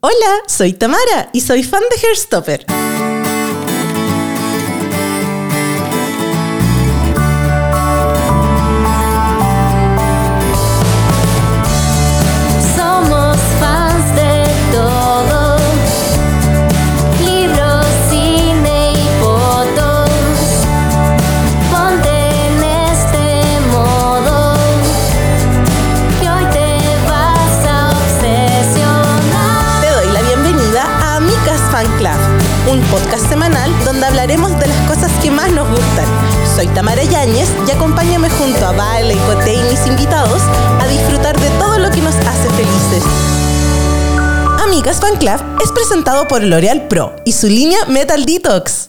Hola, soy Tamara y soy fan de Hairstopper. Por L'Oreal Pro y su línea Metal Detox.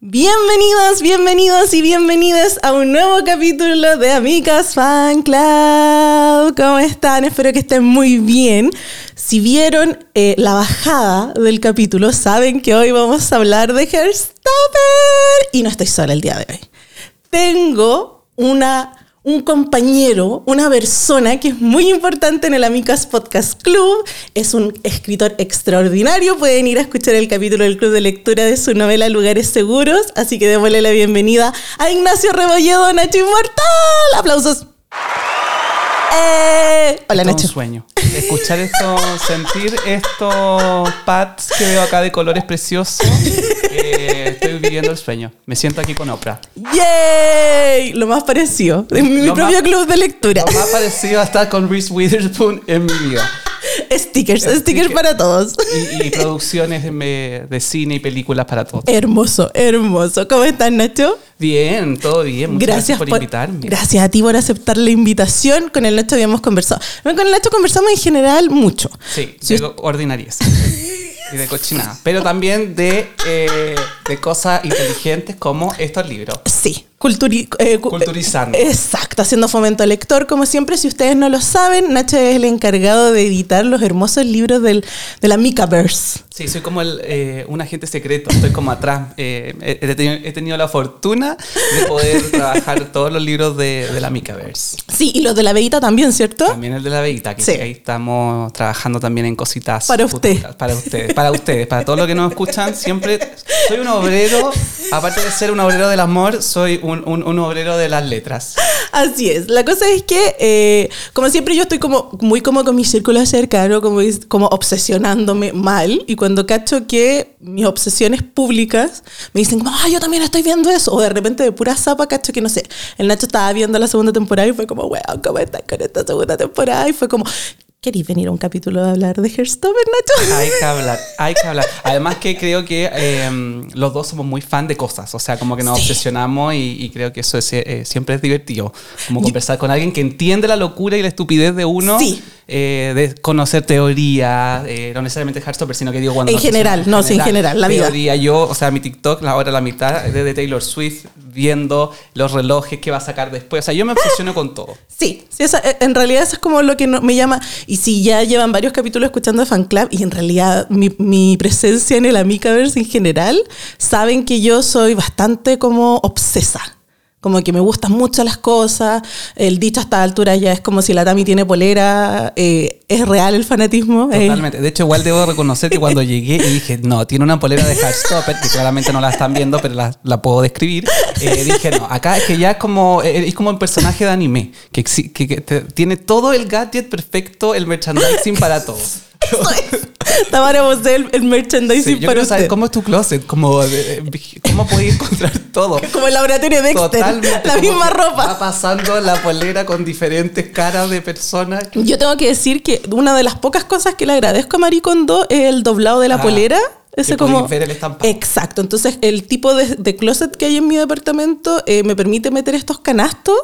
Bienvenidos, bienvenidos y bienvenidas a un nuevo capítulo de Amigas Fan Club. ¿Cómo están? Espero que estén muy bien. Si vieron eh, la bajada del capítulo, saben que hoy vamos a hablar de Hairstopper. Y no estoy sola el día de hoy. Tengo una, un compañero, una persona que es muy importante en el Amicas Podcast Club. Es un escritor extraordinario. Pueden ir a escuchar el capítulo del Club de Lectura de su novela Lugares Seguros. Así que démosle la bienvenida a Ignacio Rebolledo, Nacho Inmortal. ¡Aplausos! Eh, hola, Todo un Nacho. sueño. Escuchar esto, sentir estos pads que veo acá de colores preciosos. eh, estoy viviendo el sueño. Me siento aquí con Oprah. ¡Yay! Lo más parecido. De mi Lo propio más- club de lectura. Lo más parecido a estar con Reese Witherspoon en mi vida. Stickers, stickers Stickers. para todos. Y, y producciones de, de cine y películas para todos. Hermoso, hermoso. ¿Cómo estás, Nacho? Bien, todo bien. Muchas gracias, Gracias por, invitarme. Gracias a ti por aceptar la invitación. Con el Nacho habíamos conversado. Con el Nacho conversamos en general mucho. Sí, Si de ordinariez. y de cochinada. Pero también de, eh, de cosas inteligentes como estos libros. Sí, culturi- eh, cu- Culturizando. Exacto, haciendo fomento lector. Como siempre, si ustedes no lo saben, Nacho es el encargado de editar los hermosos libros del, de la Micaverse. Sí, soy como el, eh, un agente secreto, estoy como atrás. Eh, he, he tenido, he tenido la fortuna de poder trabajar todos los libros de, de la Micaverse. Sí, y los de la Veita también, ¿cierto? También el de la Veita, que Sí. ahí estamos trabajando también en cositas. Para usted. futuras, Para ustedes, para ustedes, para todos los que nos escuchan. Siempre soy un obrero, aparte de ser un obrero del amor, soy un, un- un obrero de las letras. Así es. La cosa es que, eh, como siempre, yo estoy como muy como con mi círculo cercano, como, como obsesionándome mal. Y cuando cacho que mis obsesiones públicas me dicen ah, yo también estoy viendo eso. O de repente de pura zapa cacho que, no sé, el Nacho estaba viendo la segunda temporada y fue como, weón, ¿cómo estás con esta segunda temporada? Y fue como, ¿queréis venir a un capítulo de hablar de Hairstopper, Nacho? Hay que hablar, hay que hablar. Además que creo que eh, los dos somos muy fan de cosas, o sea, como que nos Sí. obsesionamos y, y creo que eso es, eh, siempre es divertido, como conversar con alguien que entiende la locura y la estupidez de uno, Sí. eh, de conocer teoría, eh, no necesariamente Heartstopper, sino que digo cuando... En general, no, sí, en general, la vida. Teoría, yo, o sea, mi TikTok, la hora la mitad es de Taylor Swift, viendo los relojes que va a sacar después, o sea, yo me obsesiono con todo. Sí, sí esa- eh, en realidad eso es como lo que me llama. Y si ya llevan varios capítulos escuchando Fan Club y en realidad mi, mi presencia en el Amicaverse en general, saben que yo soy bastante como obsesa. Como que me gustan mucho las cosas. El dicho a esta altura ya es como si la Tami tiene polera. eh, es real el fanatismo. Totalmente. De hecho, igual debo reconocer que cuando llegué y dije, no, tiene una polera de Heartstopper, que claramente no la están viendo, pero la, la puedo describir. eh, dije, no, acá es que ya es como, eh, es como un personaje de anime, que, que- que te- tiene todo el gadget perfecto, el merchandising para todos. eso es. Tamara Bosé, el, el merchandising Sí, yo para saber cómo es tu closet, como, de- de- cómo podéis encontrar todo. Como el laboratorio de Dexter. Totalmente. La misma ropa. Va pasando la polera con diferentes caras de personas. Yo tengo que decir que una de las pocas cosas que le agradezco a Maricondo es el doblado de la Ah, polera. Ese como. ver el estampado. Exacto. Entonces, el tipo de, de closet que hay en mi departamento eh, me permite meter estos canastos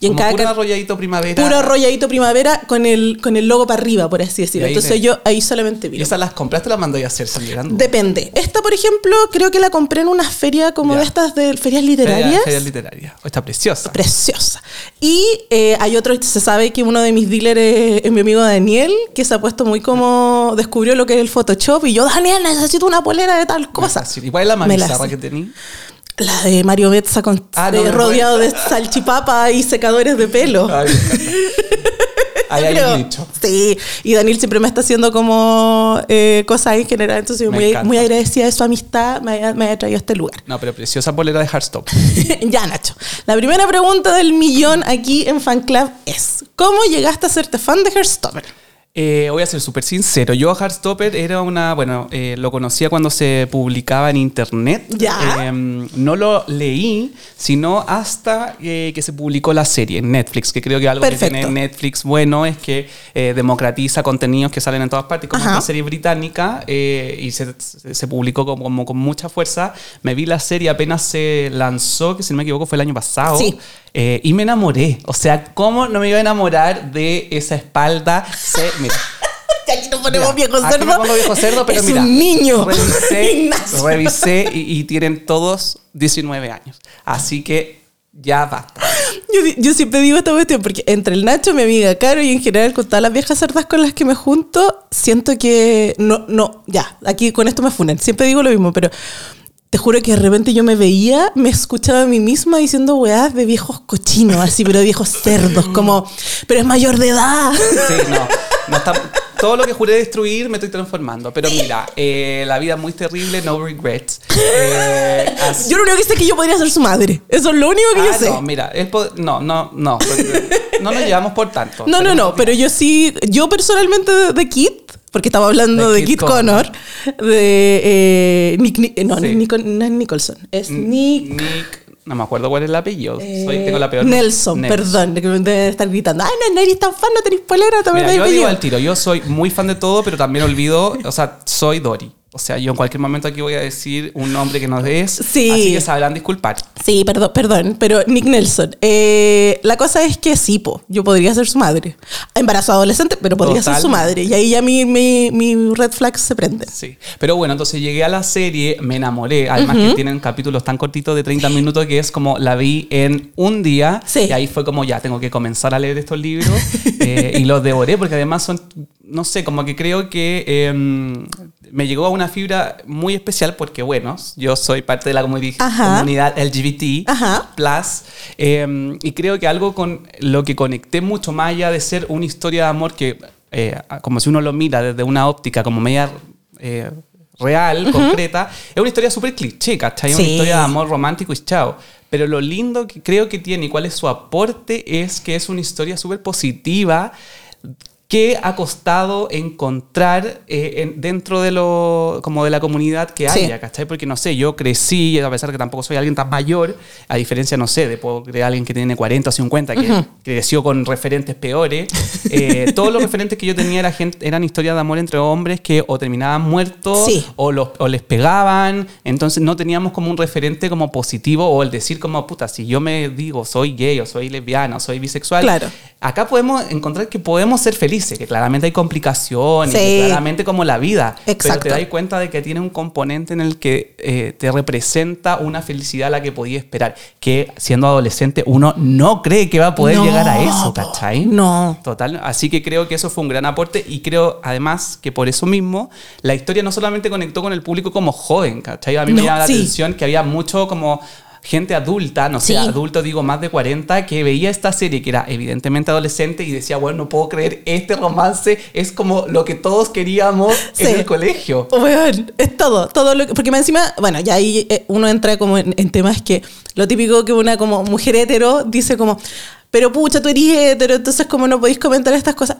y en Como cada puro arrolladito primavera. puro arrolladito primavera con el, con el logo para arriba, por así decirlo. Y Entonces, yo ahí solamente ¿Y vi. esas las compraste o las mandó a hacer salieran? Depende. Esta, por ejemplo, creo que la compré en una feria como Ya. de estas de ferias literarias. Feria literaria. Oh, está preciosa. preciosa. Y eh, hay otro, se sabe que uno de mis dealers es, es mi amigo Daniel, que se ha puesto muy como, descubrió lo que es el Photoshop y yo, Daniel, necesito una polera de tal cosa. ¿Y cuál es la más bizarra que tení? La de Mario Betza con, Ah, no rodeado de salchipapa y secadores de pelo. Ay. Ahí hay un nicho. Sí, y Daniel siempre me está haciendo como eh, cosas en general, entonces yo muy, muy agradecida de su amistad, me haya, me haya traído a este lugar. No, pero preciosa polera de Heartstop. ya, Nacho. La primera pregunta del millón aquí en Fan Club es: ¿Cómo llegaste a serte fan de Heartstopper? Eh, voy a ser súper sincero. Yo a Heartstopper era una, bueno, eh, lo conocía cuando se publicaba en internet. Ya. Eh, no lo leí, sino hasta eh, que se publicó la serie en Netflix, que creo que algo Perfecto. que tiene Netflix bueno es que democratiza contenidos que salen en todas partes, como Ajá. esta serie británica, y se, publicó como, como con mucha fuerza. Me vi la serie apenas se lanzó, que si no me equivoco fue el año pasado. Sí. Y me enamoré. O sea, ¿cómo no me iba a enamorar de esa espalda? Se, mira, Aquí nos ponemos Mira, viejo aquí cerdo. me pongo viejo cerdo, pero es mira. un niño. Revisé, revisé y, y tienen todos 19 años. Así que ya basta. Yo, yo siempre digo esta cuestión porque entre el Nacho, mi amiga Caro y en general con todas las viejas cerdas con las que me junto, siento que no, no, ya, aquí con esto me funan. Siempre digo lo mismo, pero te juro que de repente yo me veía, me escuchaba a mí misma diciendo weás de viejos cochinos, así, pero de viejos cerdos, como, pero es mayor de edad. Sí, no. no está- todo lo que juré destruir me estoy transformando. Pero mira, eh, la vida es muy terrible, no regrets. Eh, así- Yo lo único que sé es que yo podría ser su madre. Eso es lo único que Ah, yo sé. no, mira, po- no, no, no. No nos llevamos por tanto. No, no, no, pero yo sí, yo personalmente de, de Kit, porque estaba hablando De de, Kit Connor, de eh, Nick, Ni- no, Sí. Nico- no es Nicholson, es Nick Nick, no me acuerdo cuál es el apellido. Soy, eh, tengo la peor. Nelson, perdón, de que me estar gritando, ay, no, no eres tan fan, no tenés polera, también Mira, yo digo al tiro, yo soy muy fan de todo, pero también olvido, o sea, soy Dory. O sea, yo en cualquier momento aquí voy a decir un nombre que no es. Sí. Así que sabrán disculpar. Sí, perdón, perdón, pero Nick Nelson. Eh, la cosa es que sí, po, yo podría ser su madre. Embarazo adolescente, pero podría ser su madre. Y ahí ya mi, mi, mi red flag se prende. Sí. Pero bueno, entonces llegué a la serie, me enamoré. Además que tienen capítulos tan cortitos de 30 minutos que es como la vi en un día. Sí. Y ahí fue como ya, tengo que comenzar a leer estos libros. eh, y los devoré porque además son, no sé, como que creo que eh, me llegó a una fibra muy especial porque, bueno, yo soy parte de la Ajá. comunidad LGBT. Ajá. Plus. eh, y creo que algo con lo que conecté mucho más allá de ser una historia de amor que, eh, como si uno lo mira desde una óptica como media eh, real, concreta, es una historia súper cliché, ¿cachai? Es una Sí. historia de amor romántico y chao. Pero lo lindo que creo que tiene y cuál es su aporte es que es una historia súper positiva que ha costado encontrar eh, en- dentro de lo como de la comunidad que Sí. haya, ¿cachai? Porque no sé, yo crecí, a pesar de que tampoco soy alguien tan mayor, a diferencia, no sé, de, alguien que tiene 40 o 50, que creció con referentes peores, eh, todos los referentes que yo tenía era gente, eran historias de amor entre hombres que o terminaban muertos Sí. o, los, o les pegaban, entonces no teníamos como un referente como positivo o el decir como, puta, si yo me digo soy gay o soy lesbiana o soy bisexual, Claro. acá podemos encontrar que podemos ser felices, que claramente hay complicaciones, Sí. que claramente como la vida, pero Exacto. te das cuenta de que tiene un componente en el que eh, te representa una felicidad a la que podía esperar, que siendo adolescente uno no cree que va a poder No, llegar a eso. ¿cachai? No. Total, así que creo que eso fue un gran aporte y creo además que por eso mismo la historia no solamente conectó con el público como joven, ¿cachai? A mí me llama la sí. atención que había mucho como gente adulta, no sé, Sí. adulto digo más de 40, que veía esta serie que era evidentemente adolescente y decía, bueno, no puedo creer, este romance es como lo que todos queríamos en Sí. el colegio. Weón, es todo, todo lo que, porque encima, bueno, ya ahí eh, uno entra como en, en temas que lo típico que una como mujer hetero dice como, pero pucha, tú eres hetero, entonces como no podéis comentar estas cosas.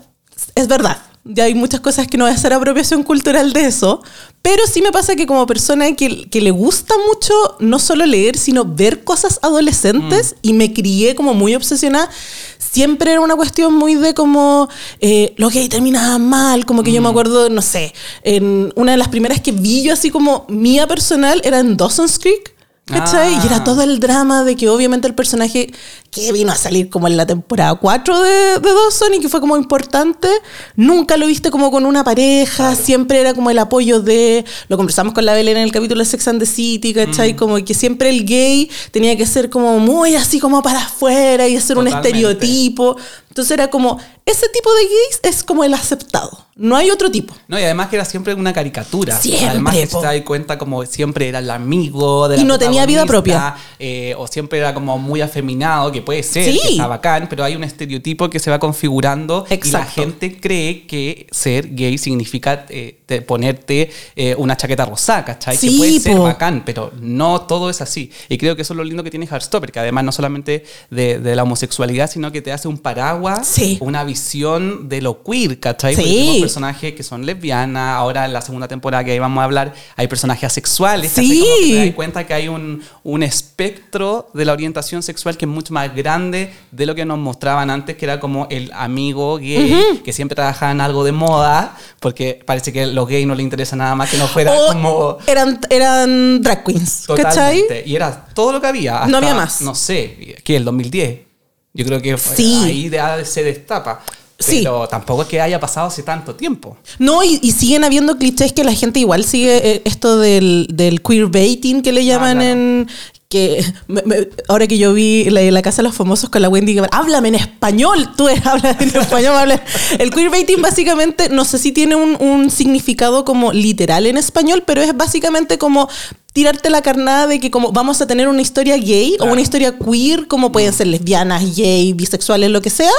Es verdad, ya hay muchas cosas que no voy a hacer apropiación cultural de eso, pero sí me pasa que como persona que, que le gusta mucho no solo leer, sino ver cosas adolescentes y me crié como muy obsesionada, siempre era una cuestión muy de como eh, lo que terminaba mal, como que yo me acuerdo, no sé, en una de las primeras que vi yo así como mía personal era en Dawson's Creek. ¿Cachai? Ah. Y era todo el drama de que obviamente el personaje que vino a salir como en la temporada 4 de, de Dawson y que fue como importante, nunca lo viste como con una pareja, siempre era como el apoyo de, lo conversamos con la Belén en el capítulo de Sex and the City, ¿cachai? Mm. Como que siempre el gay tenía que ser como muy así como para afuera y hacer un Totalmente. estereotipo. Entonces era como, ese tipo de gays es como el aceptado, no hay otro tipo. No, y además que era siempre una caricatura. Siempre, Además que se da cuenta como siempre era el amigo de la Y no tenía vida propia. eh, o siempre era como muy afeminado, que puede ser, Sí. que está bacán, pero hay un estereotipo que se va configurando y la Exacto. gente cree que ser gay significa eh, te- ponerte eh, una chaqueta rosada, ¿cachai? Sí, que puede ser po. bacán, pero no todo es así. Y creo que eso es lo lindo que tiene Heartstopper, que además no solamente de, de la homosexualidad, sino que te hace un paraguas, Sí. una visión de lo queer, ¿cachai? Porque Sí. tenemos personajes que son lesbianas, ahora en la segunda temporada que ahí vamos a hablar, hay personajes asexuales, ¿cachai? Sí. Como que te das cuenta que hay un, un espectro de la orientación sexual que es mucho más grande de lo que nos mostraban antes, que era como el amigo gay, que siempre trabajaba en algo de moda, porque parece que a los gays no les interesa nada más que no fuera O como... eran, eran drag queens, ¿cachai? Totalmente. Y era todo lo que había. No hasta, había más. No sé, ¿qué? El 2010. Yo creo que Sí. ahí de- se destapa. Sí. Pero tampoco es que haya pasado hace tanto tiempo. No, y, y siguen habiendo clichés que la gente igual sigue eh, esto del, del queerbaiting que le llaman Ah, claro. en. Que me- me- ahora que yo vi la, la Casa de los Famosos con la Wendy Guevara, háblame en español, tú eres, habla en español, habla. El queerbaiting básicamente, no sé si tiene un, un significado como literal en español, pero es básicamente como tirarte la carnada de que como vamos a tener una historia gay o una historia queer, como pueden ser lesbianas, gay, bisexuales, lo que sea,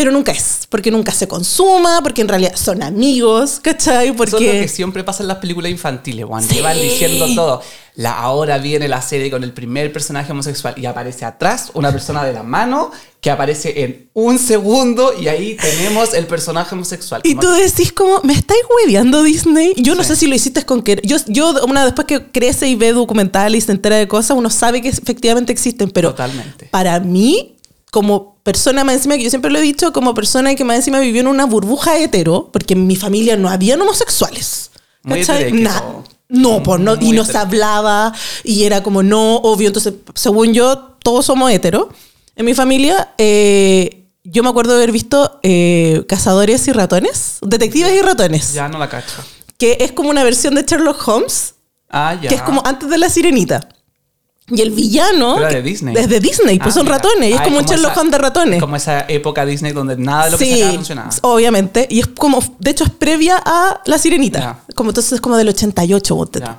pero nunca es, porque nunca se consuma, porque en realidad son amigos, ¿cachai? Eso es lo Porque que siempre pasa en las películas infantiles, Juan. Sí. Llevan diciendo todo. La, ahora viene la serie con el primer personaje homosexual y aparece atrás una persona de la mano que aparece en un segundo y ahí tenemos el personaje homosexual. Y Como tú decís como, ¿me estáis hueveando Disney? Yo no Sí. sé si lo hiciste con que... Yo, yo, una después que crece y ve documental y se entera de cosas, uno sabe que efectivamente existen, pero Totalmente. para mí, como persona más encima, que yo siempre lo he dicho, como persona que más encima vivió en una burbuja hetero, porque en mi familia no habían homosexuales. ¿cachai? hetereque, Na- todo. no, pues no, y no se hablaba y era como no, obvio. Entonces, según yo, todos somos heteros. En mi familia, eh, yo me acuerdo de haber visto eh, Cazadores y Ratones, Detectives y Ratones, Ya no la cacho. que es como una versión de Sherlock Holmes, Ah, ya. que es como antes de la sirenita. Y el villano. Pero de Disney. Es de Disney, pues Ah, son mira. ratones. Y es Ah, como un Sherlock Holmes de ratones. Como esa época Disney donde nada de lo que sí, sacaba funcionaba. obviamente. Y es como, de hecho, es previa a La Sirenita. Ya. Como entonces es como del 88, ponte tú. Ya.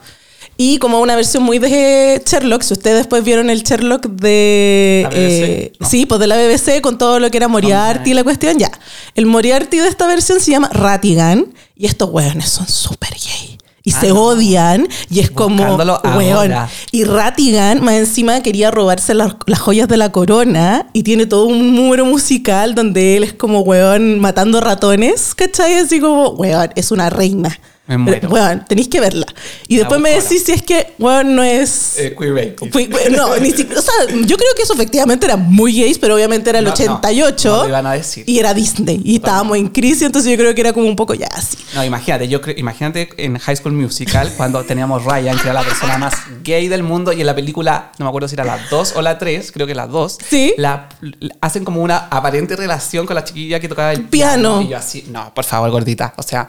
Y como una versión muy de Sherlock, si ustedes después vieron el Sherlock de... ¿La BBC? eh, No. Sí, pues de la BBC con todo lo que era Moriarty y la cuestión, ya. El Moriarty de esta versión se llama Ratigan y estos hueones son súper gay. Y Ah, se no. odian y es como, weón. Y Ratigan, más encima, quería robarse las, las joyas de la corona y tiene todo un número musical donde él es como, weón, matando ratones, ¿cachai? Así como, weón, es una reina. Me muero. Weón, tenéis que verla. Y después me decís si es que, weón, no es... Eh, queerbaiting. No, ni siquiera, o sea, yo creo que eso efectivamente era muy gays, pero obviamente era el No, no, 88 no lo iban a decir. y era Disney y estábamos en crisis, entonces yo creo que era como un poco ya así. No, imagínate, yo imagínate en High School Musical cuando teníamos Ryan, que era la persona más gay del mundo, y en la película, no me acuerdo si era la 2 o la 3, creo que la 2, Sí. la, la- hacen como una aparente relación con la chiquilla que tocaba el Piano. piano. Y yo así, no, por favor, gordita. O sea,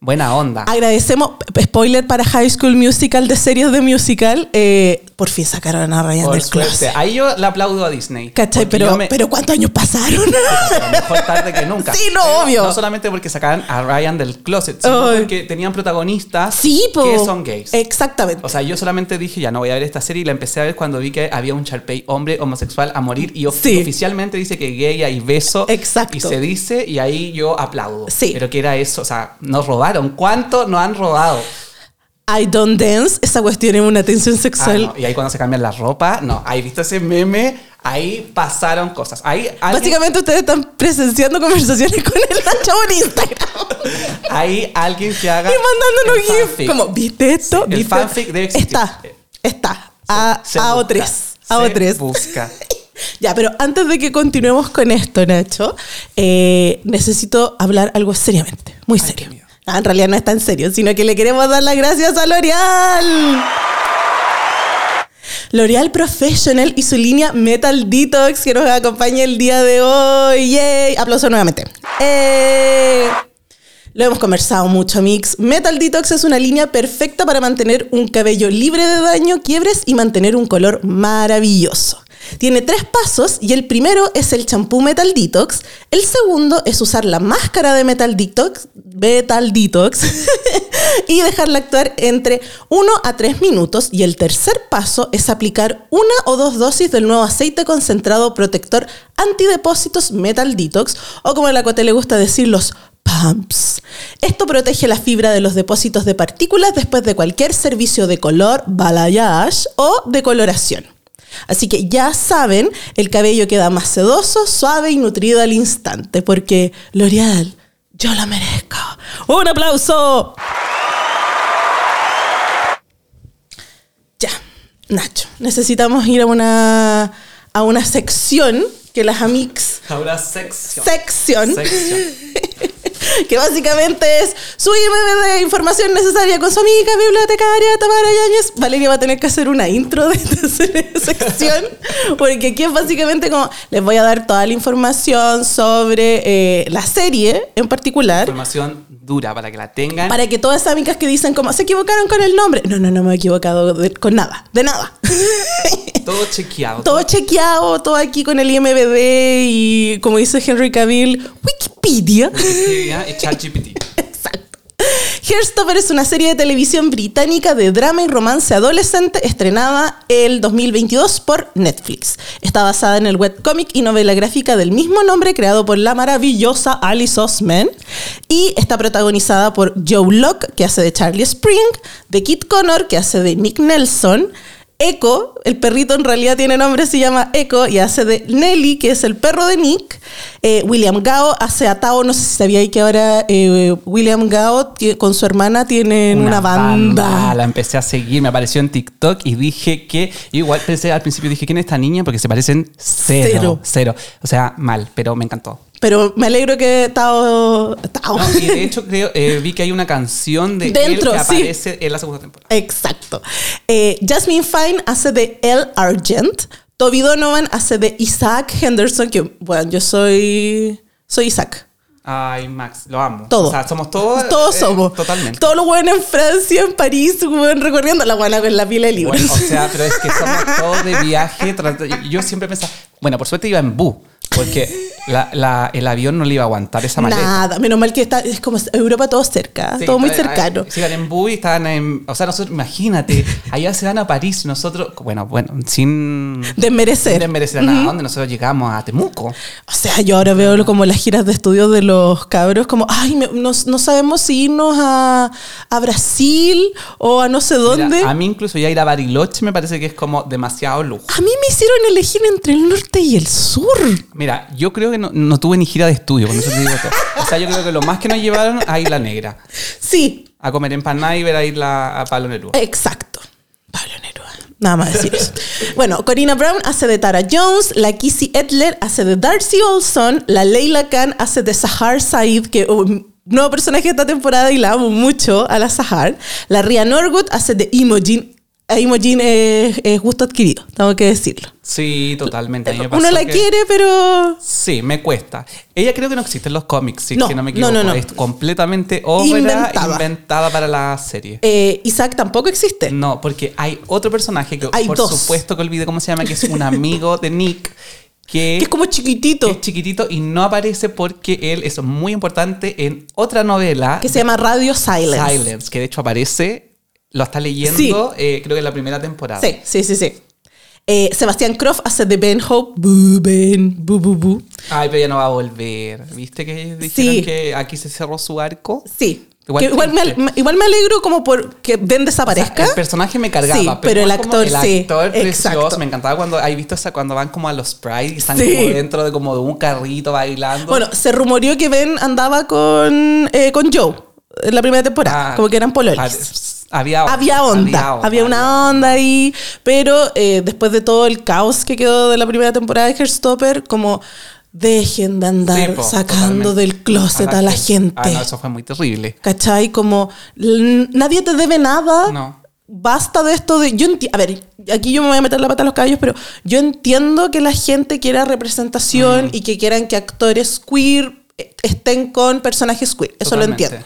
buena onda. Agradecemos, spoiler para High School Musical de series de musical, eh, por fin sacaron a Ryan por del suerte. closet. Ahí yo le aplaudo a Disney. ¿Cachai? porque Pero, yo me- pero ¿cuántos años pasaron? mejor tarde que nunca. Sí, no, Pero obvio. No solamente porque sacaban a Ryan del closet, sino Ay. porque tenían protagonistas sí, po. que son gays. Exactamente. O sea, yo solamente dije, ya no voy a ver esta serie y la empecé a ver cuando vi que había un Sharpay hombre homosexual a morir y of- Sí. oficialmente dice que gay hay beso. Exacto. Y se dice y ahí yo aplaudo. Sí. Pero que era eso, o sea, nos robaron. ¿Cuánto nos han robado? I don't dance, esa cuestión es una tensión Ah, sexual. no, Y ahí cuando se cambian la ropa, no, ahí visto ese meme, ahí pasaron cosas. Ahí alguien, Básicamente ustedes están presenciando conversaciones con el Nacho en Instagram hay alguien que haga y mandándonos el GIF. fanfic. Como, ¿viste esto? Sí, el ¿Viste? fanfic debe existir. Está, está. A, Se a busca, O3. A se O3. busca. Ya, pero antes de que continuemos con esto, Nacho, eh, necesito hablar algo seriamente, muy Ay, serio. miedo. Ah, en realidad no es tan serio, sino que le queremos dar las gracias a L'Oreal. L'Oreal Professional y su línea Metal Detox que nos acompaña el día de hoy. ¡Yay! Aplauso nuevamente. ¡Eh! Lo hemos conversado mucho, Mix. Metal Detox es una línea perfecta para mantener un cabello libre de daño, quiebres y mantener un color maravilloso. Tiene tres pasos y el primero es el champú Metal Detox. El segundo es usar la máscara de Metal Detox, Metal Detox y dejarla actuar entre 1 a 3 minutos. Y el tercer paso es aplicar una o dos dosis del nuevo aceite concentrado protector antidepósitos Metal Detox o como a la Cote le gusta decir los pumps. Esto protege la fibra de los depósitos de partículas después de cualquier servicio de color, balayage o decoloración. Así que ya saben, el cabello queda más sedoso, suave y nutrido al instante, porque L'Oreal, yo la merezco. ¡Un aplauso! Ya, Nacho, necesitamos ir a una, a una sección que las amics Ahora sección. sección, Sección. que básicamente es IMB de información necesaria con su amiga bibliotecaria Tamara Yáñez. Valeria va a tener que hacer una intro de esta se- sección, porque aquí es básicamente como les voy a dar toda la información sobre eh, la serie en particular. Información dura para que la tengan. Para que todas esas amigas que dicen como se equivocaron con el nombre. No, no, no me he equivocado de- con nada, de nada. Todo chequeado. todo chequeado, todo aquí con el IMBD y como dice Henry Cavill, Wikipedia. Wikipedia y ChatGPT. Hairstopper es una serie de televisión británica de drama y romance adolescente estrenada el 2022 por Netflix. Está basada en el webcómic y novela gráfica del mismo nombre creado por la maravillosa Alice Osman y está protagonizada por Joe Locke, que hace de Charlie Spring, de Kit Connor, que hace de Nick Nelson, Echo, el perrito en realidad tiene nombre, se llama Echo y hace de Nelly, que es el perro de Nick. Eh, William Gao hace a Tao, no sé si sabía que ahora eh, William Gao con su hermana tienen una, banda. La empecé a seguir, me apareció en TikTok y dije que. Igual pensé al principio, dije, ¿quién es esta niña? Porque se parecen cero. Cero. Cero. O sea, mal, pero me encantó. Pero me alegro que Tao... Tao. No, y de hecho, creo, eh, vi que hay una canción de Dentro, él que sí. aparece en la segunda temporada. Exacto. Eh, Jasmine Fine hace de Elle Argent. Toby Donovan hace de Isaac Henderson, que bueno, yo soy... Soy Isaac. Ay, Max, lo amo. Todo. O sea, somos todos. Todos eh, somos. Totalmente. Todos los buenos en Francia, en París, recorriendo la guana con la pila de libros. Bueno, o sea, pero es que somos todos de viaje. Yo siempre pensaba, bueno, por suerte iba en bus, porque la- la- el avión no le iba a aguantar esa maleta. Nada, menos mal que está, es como Europa todo cerca, Sí, todo muy cercano. Sí, en bus y estaban en. O sea, nosotros, imagínate, allá se van a París, nosotros, bueno, bueno, sin. Desmerecer. sin merecer nada, ¿dónde nosotros llegamos a Temuco? O sea, yo ahora veo como las giras de estudios de los cabros, como, ay, me- no, no sabemos si irnos a, a Brasil o a no sé dónde. Mira, a mí incluso ya ir a Bariloche me parece que es como demasiado lujo. A mí me hicieron elegir entre el norte y el sur. Mira, yo creo que no, no tuve ni gira de estudio, con eso te digo todo. O sea, yo creo que lo más que nos llevaron a Isla Negra, Sí, a comer empanada y ver a Isla a Pablo Neruda. exacto. Pablo Neruda. Nada más decir eso. Bueno, Corina Brown hace de Tara Jones, la Kissy Edler hace de Darcy Olson, la Leila Khan hace de Sahar Said, que un nuevo personaje de esta temporada y la amo mucho a la Sahar. La Ria Norwood hace de Imogen. Imogen es, es gusto adquirido, tengo que decirlo. Sí, totalmente. A mí me Uno la que- quiere, pero Sí, me cuesta. Ella creo que no existe en los cómics, si No, que no me equivoco. no, no. Es completamente obra Inventada. inventada. para la serie. eh, Isaac tampoco existe. No, porque hay otro personaje que Hay por dos. supuesto que olvidé cómo se llama, que es un amigo de Nick, que, Que es como chiquitito. que es chiquitito y no aparece porque él es muy importante en otra novela, que se llama Radio Silence. Silence, que de hecho aparece, lo está leyendo, eh, creo que en la primera temporada. Sí, sí, sí, sí. Eh, Sebastián Croft hace de Ben Hope. Bu, Ben, bu, bu, bu. Ay, pero ya no va a volver. ¿Viste que dijeron Sí. que aquí se cerró su arco? Sí. Igual Que Igual, me, igual me alegro como por que Ben desaparezca. el personaje me cargaba, Sí, pero el actor el sí, actor precioso. exacto. Me encantaba cuando hay visto esa cuando van como a los Pride y están Sí. como dentro de como de un carrito bailando. bueno, se rumoreó que Ben andaba con, eh, con Joe en la primera temporada. Ah, como que eran pololes. Había, Había onda, había, una onda ahí, pero eh, después de todo el caos que quedó de la primera temporada de Heartstopper, como dejen de andar Sí, po, sacando totalmente. del closet a la, gente. Ah, no, eso fue muy terrible. ¿Cachai? Como nadie te debe nada. No. Basta de esto de. Yo a ver, aquí yo me voy a meter la pata a los caballos, pero yo entiendo que la gente quiera Mm. representación y que quieran que actores queer eh, estén con personajes queer. Eso lo entiendo.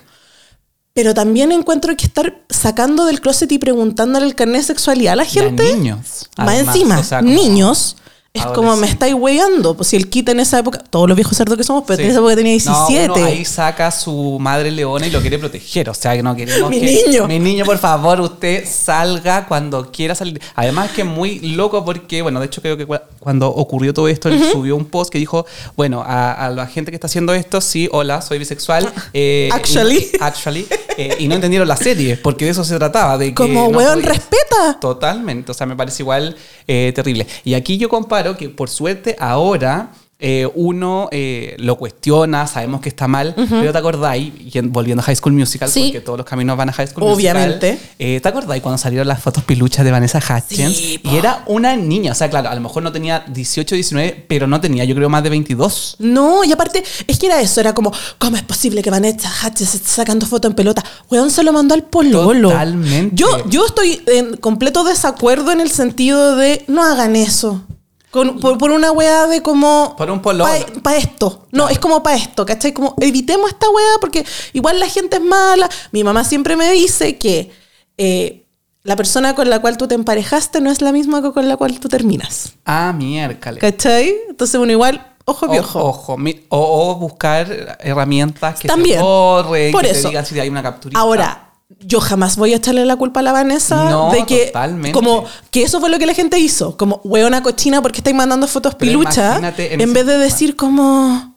Pero también encuentro que estar sacando del closet y preguntándole el carnet de sexualidad a la a gente. niños. Más además, encima, o sea, como- niños. Es como me estáis weyando. Pues si el kit en esa época, todos los viejos cerdos que somos, pero Sí. en esa época tenía No, 17. uno ahí saca a su madre leona y lo quiere proteger. O sea, que no queremos Mi que- niño. Mi niño, por favor, usted salga cuando quiera salir. Además que es muy loco porque, bueno, de hecho creo que cu- cuando ocurrió todo esto, él subió un post que dijo, bueno, a, a la gente que está haciendo esto, sí, hola, soy bisexual. eh, Actually. y- actually. eh, y no entendieron la serie, porque de eso se trataba. De que como, no weón, podías- respeta. Totalmente, o sea, me parece igual eh, terrible. Y aquí yo comparo que por suerte ahora eh, uno eh, lo cuestiona, sabemos que está mal, pero te acordáis, y volviendo a High School Musical, Sí. porque todos los caminos van a High School Obviamente. Musical, eh, ¿te acordáis cuando salieron las fotos piluchas de Vanessa Hutchins? Sí, y era una niña, o sea, claro, a lo mejor no tenía 18, 19, pero no tenía, yo creo, más de 22. No, y aparte, es que era eso, era como, ¿cómo es posible que Vanessa Hutchins esté sacando foto en pelota? Weón se lo mandó al pololo. Totalmente. Yo, yo estoy en completo desacuerdo en el sentido de no hagan eso. Con- por, por una weá de como... Por un pololo. Para esto. No, es como para esto, ¿cachai? Como evitemos esta weá porque igual la gente es mala. Mi mamá siempre me dice que eh, la persona con la cual tú te emparejaste no es la misma que con la cual tú terminas. Ah, miércoles. ¿Cachai? Entonces, bueno, igual, ojo O- piojo. Ojo, mi- o, o buscar herramientas que También. se borren, Por que eso. te digan si hay una capturita. Ahora, yo jamás voy a echarle la culpa a la Vanessa No, de que totalmente. como que eso fue lo que la gente hizo, como hueona cochina porque estáis mandando fotos Pero imagínate en vez de decir como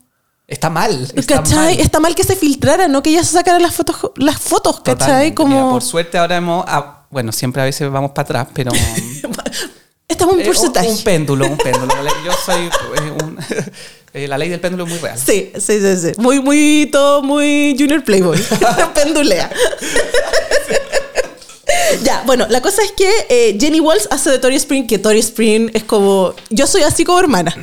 Está mal. Está ¿cachai? mal. Está mal que se filtrara, no que ella se sacara las fotos las fotos, ¿cachai? Totalmente. Como Mira, por suerte ahora hemos... ah, bueno, siempre a veces vamos para atrás, pero... estamos en eh, porcentaje. un, un péndulo, un péndulo. Yo soy... eh, un- eh, la ley del péndulo es muy real. Sí, sí, sí, sí. Muy, muy, todo muy Junior Playboy. Pendulea. ya, bueno, la cosa es que eh, Jenny Walls hace de Tori Spring, que Tori Spring es como. Yo soy así como hermana.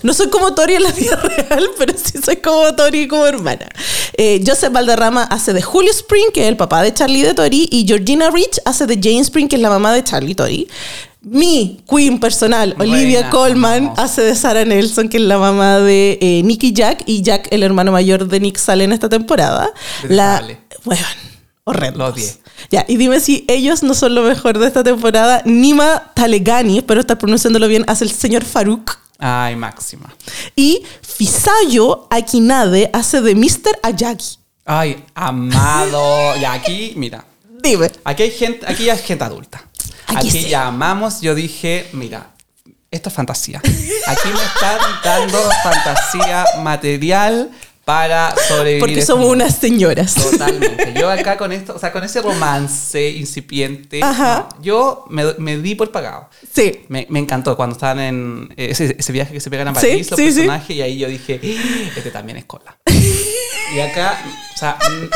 No soy como Tori en la vida real, pero sí soy como Tori como hermana. Eh, Joseph Valderrama hace de Julio Spring, que es el papá de Charlie y de Tori, y Georgina Rich hace de Jane Spring, que es la mamá de Charlie Tori. Mi queen personal, Olivia Colman, amamos. hace de Sarah Nelson, que es la mamá de eh, Nick y Jack, y Jack, el hermano mayor de Nick, sale en esta temporada. La, bueno, horrendo. Ya, y dime si ellos no son lo mejor de esta temporada. Nima Talegani, espero estar pronunciándolo bien, hace el señor Farouk. Ay, máxima. Y Fisayo Akinade hace de Mr. Ayagi. Ay, amado. Y aquí, mira. Dime. Aquí hay gente, aquí ya es gente adulta. Aquí Aquí, sí. ya amamos, yo dije, mira, esto es fantasía. Aquí me están dando fantasía material para sobrevivir. Porque este somos mundo. unas señoras. Totalmente. Yo acá con esto, o sea, con ese romance incipiente, Ajá. yo me, me di por pagado. Sí. Me, me encantó cuando estaban en ese, ese viaje que se pegan a Sí, París, los sí, sí. personajes, y ahí yo dije, este también es cola. y acá, o sea, mm,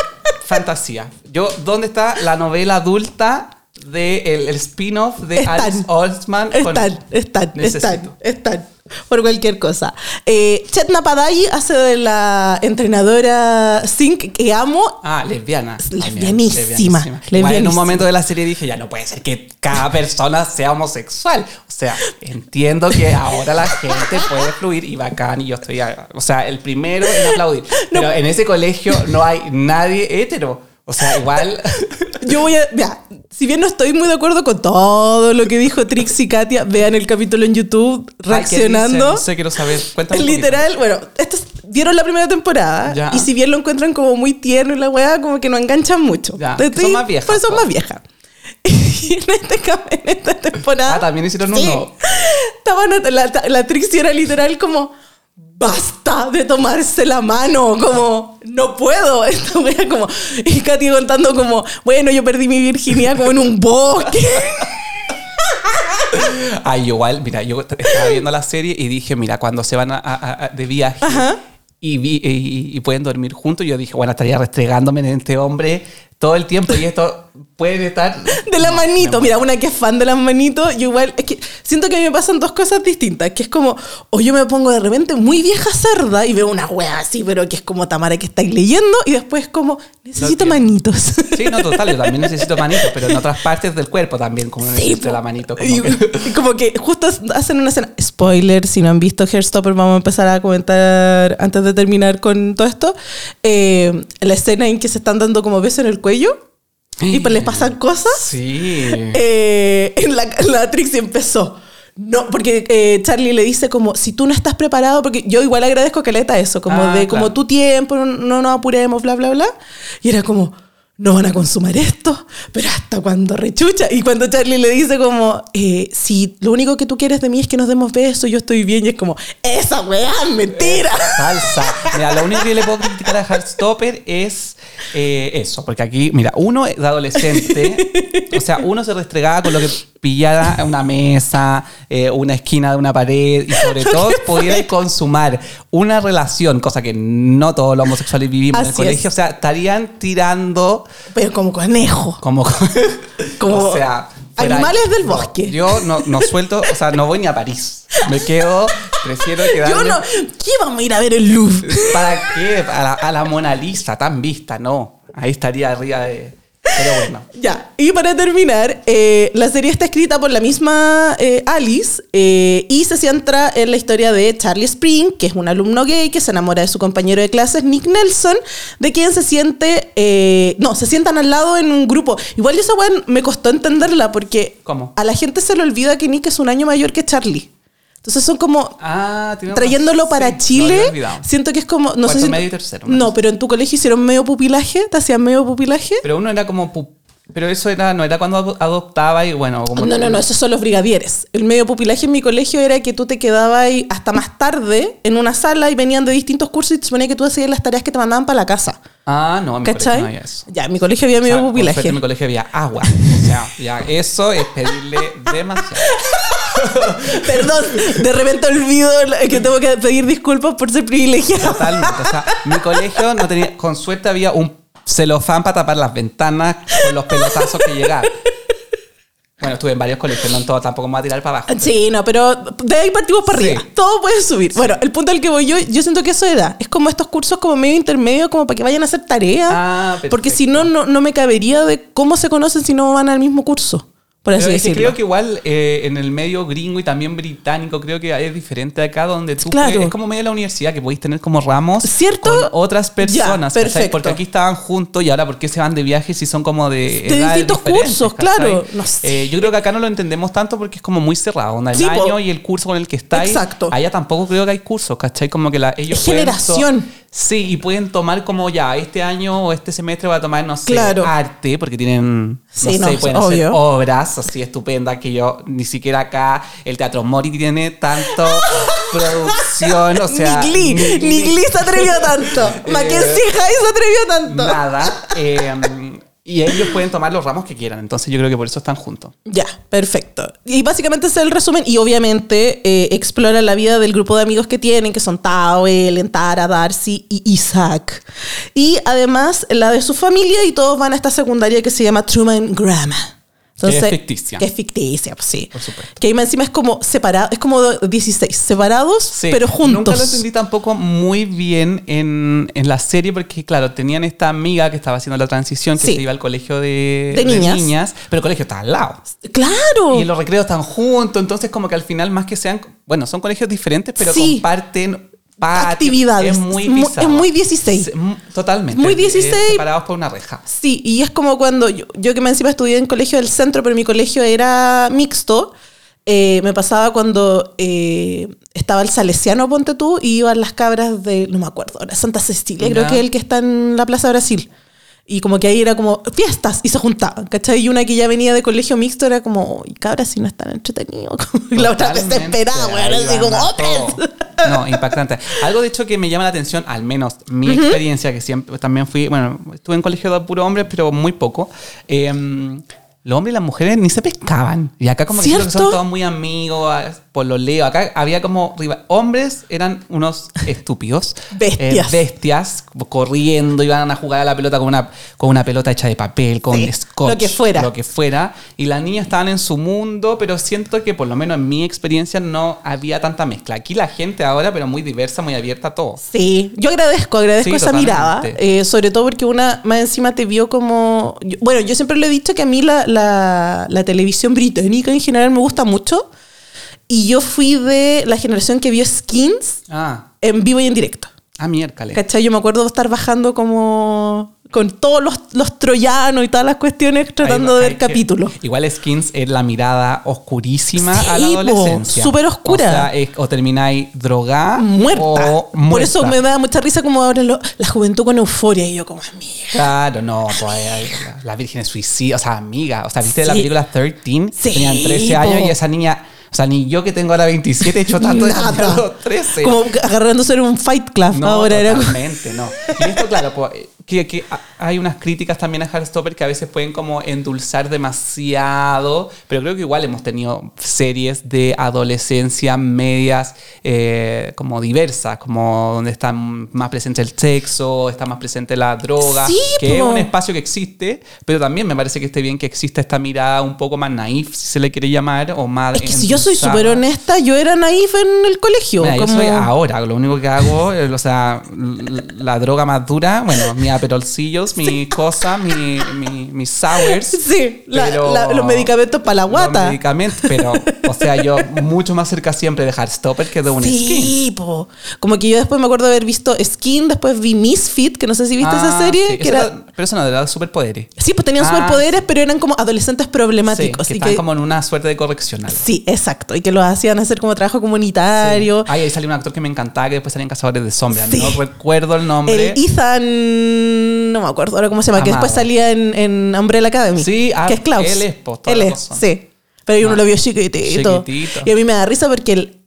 fantasía. Yo, ¿dónde está la novela adulta de el, el spin-off de Están. Alice Oldsman? Están, están, Necesito. están, están. Por cualquier cosa. Eh, Chetna Padayi hace de la entrenadora Sink que amo. Ah, lesbiana. Lesbianísima, Igual en lesbianísima. un momento de la serie dije, ya no puede ser que cada persona sea homosexual. O sea, entiendo que ahora la gente puede fluir y bacán y yo estoy, o sea, el primero en aplaudir. Pero en ese colegio no hay nadie hetero. O sea, igual... Yo voy a. Ya, si bien no estoy muy de acuerdo con todo lo que dijo Trixie y Katia, vean el capítulo en YouTube Ay, ¿qué reaccionando. dicen? No sé, quiero saber. Cuéntame. Literal, bueno, estos vieron la primera temporada Ya. y si bien lo encuentran como muy tierno y la weá, como que no enganchan mucho. Ya, son más viejas, Pues son más viejas. Y en, este, en esta temporada. Ah, también hicieron Sí. uno. Estaban, la, la Trixie era literal como. Basta de tomarse la mano, como no puedo. Wea como. Y Katy contando como, bueno, yo perdí mi virginidad como en un bosque. Ay, igual, mira, yo estaba viendo la serie y dije, mira, cuando se van a- a- a- de viaje y, vi- y- y pueden dormir juntos, yo dije, bueno, estaría restregándome en este hombre todo el tiempo y esto puede estar... De la No, manito, mira, una que es fan de las manitos, yo igual, es que siento que a mí me pasan dos cosas distintas, que es como, o yo me pongo de repente muy vieja cerda y veo una wea así, pero que es como Tamara que estáis leyendo, y después como, necesito entiendo. manitos. Sí, no, total, yo también necesito manitos, pero en otras partes del cuerpo también, como Sí, necesito po. la manito. Como y, que- y como que justo hacen una escena, spoiler, si no han visto Hairstopper, vamos a empezar a comentar antes de terminar con todo esto, eh, la escena en que se están dando como besos en el cuello y pues les pasan cosas. Sí. Eh, en la, la Trixie empezó. no, porque eh, Charlie le dice como, si tú no estás preparado, porque yo igual agradezco que le eso, como Ah, de como claro. tu tiempo, no, no nos apuremos, bla, bla, bla. Y era como, no van a consumar esto, pero hasta cuando rechucha. Y cuando Charlie le dice como, eh, si lo único que tú quieres de mí es que nos demos besos, yo estoy bien, y es como, esa weá es mentira. Falsa. Mira, lo único que le puedo criticar a Heartstopper es eh, eso, porque aquí, mira, uno de adolescente, o sea, uno se restregaba con lo que pillara una mesa, eh, una esquina de una pared y sobre todo pudiera consumar una relación, cosa que no todos los homosexuales vivimos en el colegio, es. o sea, estarían tirando Pero como conejo. como, Como o sea, animales del no, bosque. Yo no, no suelto, o sea, no voy ni a París. Me quedo, prefiero quedarme. Yo no, ¿qué vamos a ir a ver el Louvre? ¿Para qué? A la, a la Mona Lisa tan vista, no. Ahí estaría arriba de. Pero bueno. Ya, y para terminar, eh, la serie está escrita por la misma eh, Alice eh, y se centra en la historia de Charlie Spring, que es un alumno gay que se enamora de su compañero de clases, Nick Nelson, de quien se siente, no, se sientan al lado en un grupo. Igual esa weá me costó entenderla porque ¿Cómo? a la gente se le olvida que Nick es un año mayor que Charlie. Entonces son como Ah, trayéndolo para Sí, Chile, olvidado. siento que es como no sé Cuarto si medio y tercero, No, pero en tu colegio hicieron medio pupilaje, te hacían medio pupilaje. Pero uno era como. pu- Pero eso era, no era cuando ado- adoptaba y bueno, como. No, no, no, esos son los brigadieres. El medio pupilaje en mi colegio era que tú te quedabas hasta más tarde en una sala y venían de distintos cursos y te suponía que tú hacías las tareas que te mandaban para la casa. Ah, no, en mi colegio ¿Cachai? no había eso. Ya, en mi colegio había O sea, medio pupilaje. en mi colegio había agua. O sea, ya eso es pedirle demasiado. Perdón, de repente olvido que tengo que pedir disculpas por ser privilegiado. Totalmente. O sea, mi colegio no tenía. Con suerte había un celofán para tapar las ventanas con los pelotazos que llegaban. Bueno, estuve en varios colegios, no en todo, tampoco me voy a tirar para abajo. Sí, no, pero de ahí partimos para Sí. arriba. Todo puede subir. Bueno, el punto al que voy yo, yo siento que eso era. Es como estos cursos como medio intermedio, como para que vayan a hacer tareas. Ah, porque si no, no me cabería de cómo se conocen si no van al mismo curso. Por así decirlo. creo que igual eh, en el medio gringo y también británico creo que es diferente acá donde tú Claro. puedes- es como medio de la universidad que podéis tener como ramos ¿Cierto? con otras personas Ya, perfecto. porque aquí estaban juntos y ahora por qué se van de viaje si son como de De distintos cursos, claro. No sé. Eh, yo creo que acá no lo entendemos tanto porque es como muy cerrado onda, el Sí, año y el curso con el que estáis Exacto. allá tampoco creo que hay cursos ¿cachai? como que la, ellos Es pueden generación. Sí, y pueden tomar como ya, este año o este semestre va a tomar, no sé, Claro. arte, porque tienen, Sí, no no, sé, pueden obvio. hacer obras así estupendas que yo ni siquiera acá el Teatro Mori tiene tanto producción, o sea, ni Glee, ni- ni Glee se atrevió tanto. Mackenzie High se atrevió tanto. nada. eh, y ellos pueden tomar los ramos que quieran, entonces yo creo que por eso están juntos. Ya, perfecto. Y básicamente ese es el resumen. Y obviamente eh, explora la vida del grupo de amigos que tienen, que son Tao, Ellen, Tara, Darcy y Isaac. Y además la de su familia y todos van a esta secundaria que se llama Truman Grammar. Que es ficticia. Que es ficticia, pues sí. Por supuesto. Que encima es como separado, es como 16, separados, Sí, pero juntos. Nunca lo entendí tampoco muy bien en, en la serie porque, claro, tenían esta amiga que estaba haciendo la transición, que Sí. se iba al colegio de, De niñas. pero el colegio estaba al lado. Claro. Y los recreos están juntos, entonces como que al final más que sean, bueno, son colegios diferentes, pero Sí. comparten patio. Actividades. Es muy bizarro. es muy 16. Sí, mu- Totalmente. Muy Eh, 16. separados por una reja. Sí, y es como cuando yo, yo que me encima estudié en colegio del centro, pero mi colegio era mixto. eh, me pasaba cuando eh, estaba el Salesiano, ponte tú, y iban las cabras de, no me acuerdo, ahora Santa Cecilia, creo que es el que está en la Plaza Brasil. Y como que ahí era como fiestas y se juntaban, ¿cachai? Y una que ya venía de colegio mixto era como, "Uy, cabras, si no están entretenidos. La otra desesperada, weón, así como, todo. No, impactante. Algo de hecho que me llama la atención, al menos mi experiencia, que siempre también fui, bueno, estuve en colegio de puro hombres, pero muy poco. eh, los hombres y las mujeres ni se pescaban. Y acá como que que son todos muy amigos, por lo leo. Acá había como hombres eran unos estúpidos. Bestias. Eh, bestias, corriendo, iban a jugar a la pelota con una, con una pelota hecha de papel, con Sí, scotch. lo que fuera. Lo que fuera. Y las niñas estaban en su mundo, pero siento que por lo menos en mi experiencia no había tanta mezcla. Aquí la gente ahora, pero muy diversa, muy abierta a todo. Sí, yo agradezco, agradezco Sí, esa totalmente. mirada, eh, sobre todo porque una más encima te vio como... bueno, yo siempre le he dicho que a mí la, la- la televisión británica en general me gusta mucho y yo fui de la generación que vio Skins Ah. en vivo y en directo. Ah, miércoles. ¿Cachai? Yo me acuerdo de estar bajando como con todos los, los troyanos y todas las cuestiones tratando Ahí- de ver capítulos. Igual Skins es la mirada oscurísima a la adolescencia. súper oscura. O sea, es- o termináis drogada Muerta. o Por eso me da mucha risa como ahora lo- la juventud con euforia y yo como amiga. Claro, no, pues la, la Virgen suicida, o sea, amiga, o sea, viste la Sí. película 13, Sí, tenían 13 años y esa niña, o sea, ni yo que tengo ahora 27 he hecho tanto de a los 13. Como agarrándose en un fight club. No, ahora era totalmente, no. Y esto, claro, pues, que, que hay unas críticas también a Heartstopper que a veces pueden como endulzar demasiado, pero creo que igual hemos tenido series de adolescencia medias eh, como diversas, como donde está más presente el sexo, está más presente la droga, Sí, que es po. un espacio que existe, pero también me parece que esté bien que exista esta mirada un poco más naif, si se le quiere llamar, o más... Es que si yo soy súper honesta, yo era naif en el colegio. Mira, como- yo soy ahora, lo único que hago, es, o sea, la droga más dura, bueno, mis aperolcillos, mi cosa, mi, mi, mis sours. Sí, la- pero- la- los medicamentos para la Los guata. medicamentos, pero, o sea, yo mucho más cerca siempre de Heartstopper que de un skin. Sí. Como que yo después me acuerdo de haber visto Skin, después vi Misfit, que no sé si viste esa Ah, serie. sí, que era, era- pero eso no, era superpoderes. sí, pues tenían Ah, superpoderes, pero eran como adolescentes Sí, problemáticos. que que- como en una suerte de correccional. Sí, exacto. Y que los hacían hacer como trabajo comunitario. Ay, ahí salió un actor que me encantaba, que después salían Cazadores de Sombras. Sí. No recuerdo el nombre. El Ethan, no me acuerdo ahora cómo se llama, que Amado. después salía en, en Umbrella Academy. Sí, ah, que es Klaus. él es, toda Él es, sí. Pero uno Ah, lo vio chiquitito. chiquitito. Y a mí me da risa porque el,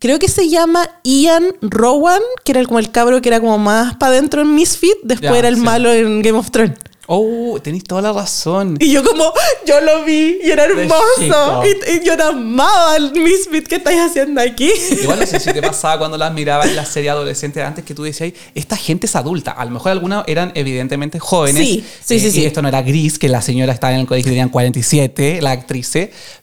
creo que se llama Ian Rowan, que era el- como el cabro que era como más para adentro en Misfit, después Ya, era el sí. malo en Game of Thrones. Oh, tenéis toda la razón. Y yo como, yo lo vi y era hermoso. Y, y yo te amaba al Misfit que estáis haciendo aquí. Igual no sé si te pasaba cuando las mirabas en la serie adolescente antes que tú decías, esta gente es adulta. A lo mejor algunas eran evidentemente jóvenes. Sí, sí, sí, y sí. esto no era gris, que la señora estaba en el colegio y tenían 47, la actriz.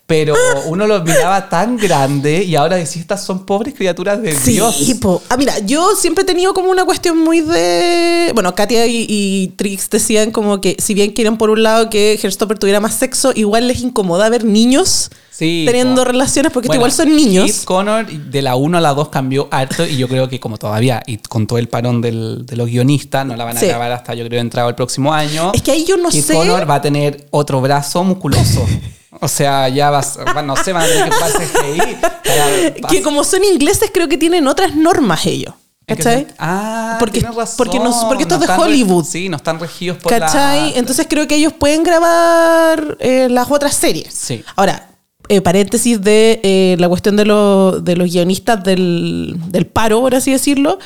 Pero uno los miraba tan grande y ahora decís, estas son pobres criaturas de Sí, Dios. po. Ah, mira, yo siempre he tenido como una cuestión muy de. Bueno, Katia y, y Trix decían como que, si bien quieren por un lado que Herstopper tuviera más sexo, igual les incomoda ver niños Sí, teniendo po. relaciones porque Bueno, igual son niños. Keith Connor de la 1 a la 2 cambió harto y yo creo que como todavía, y con todo el parón del- de los guionistas, no la van a Sí. grabar hasta yo creo entrado el próximo año. Es que ahí yo no Keith sé. Connor va a tener otro brazo musculoso. O sea, ya vas, va- no sé, van a tener que CGI. para- Que como son ingleses, creo que tienen otras normas ellos. ¿En qué ¿Cachai? Ah, Porque- razón. porque no- porque esto es de Hollywood. sí, no están regidos por ¿Cachai? la... Entonces creo que ellos pueden grabar eh, las otras series. Sí. Ahora, eh, paréntesis de eh, la cuestión de, los de los guionistas del, del paro, por así decirlo.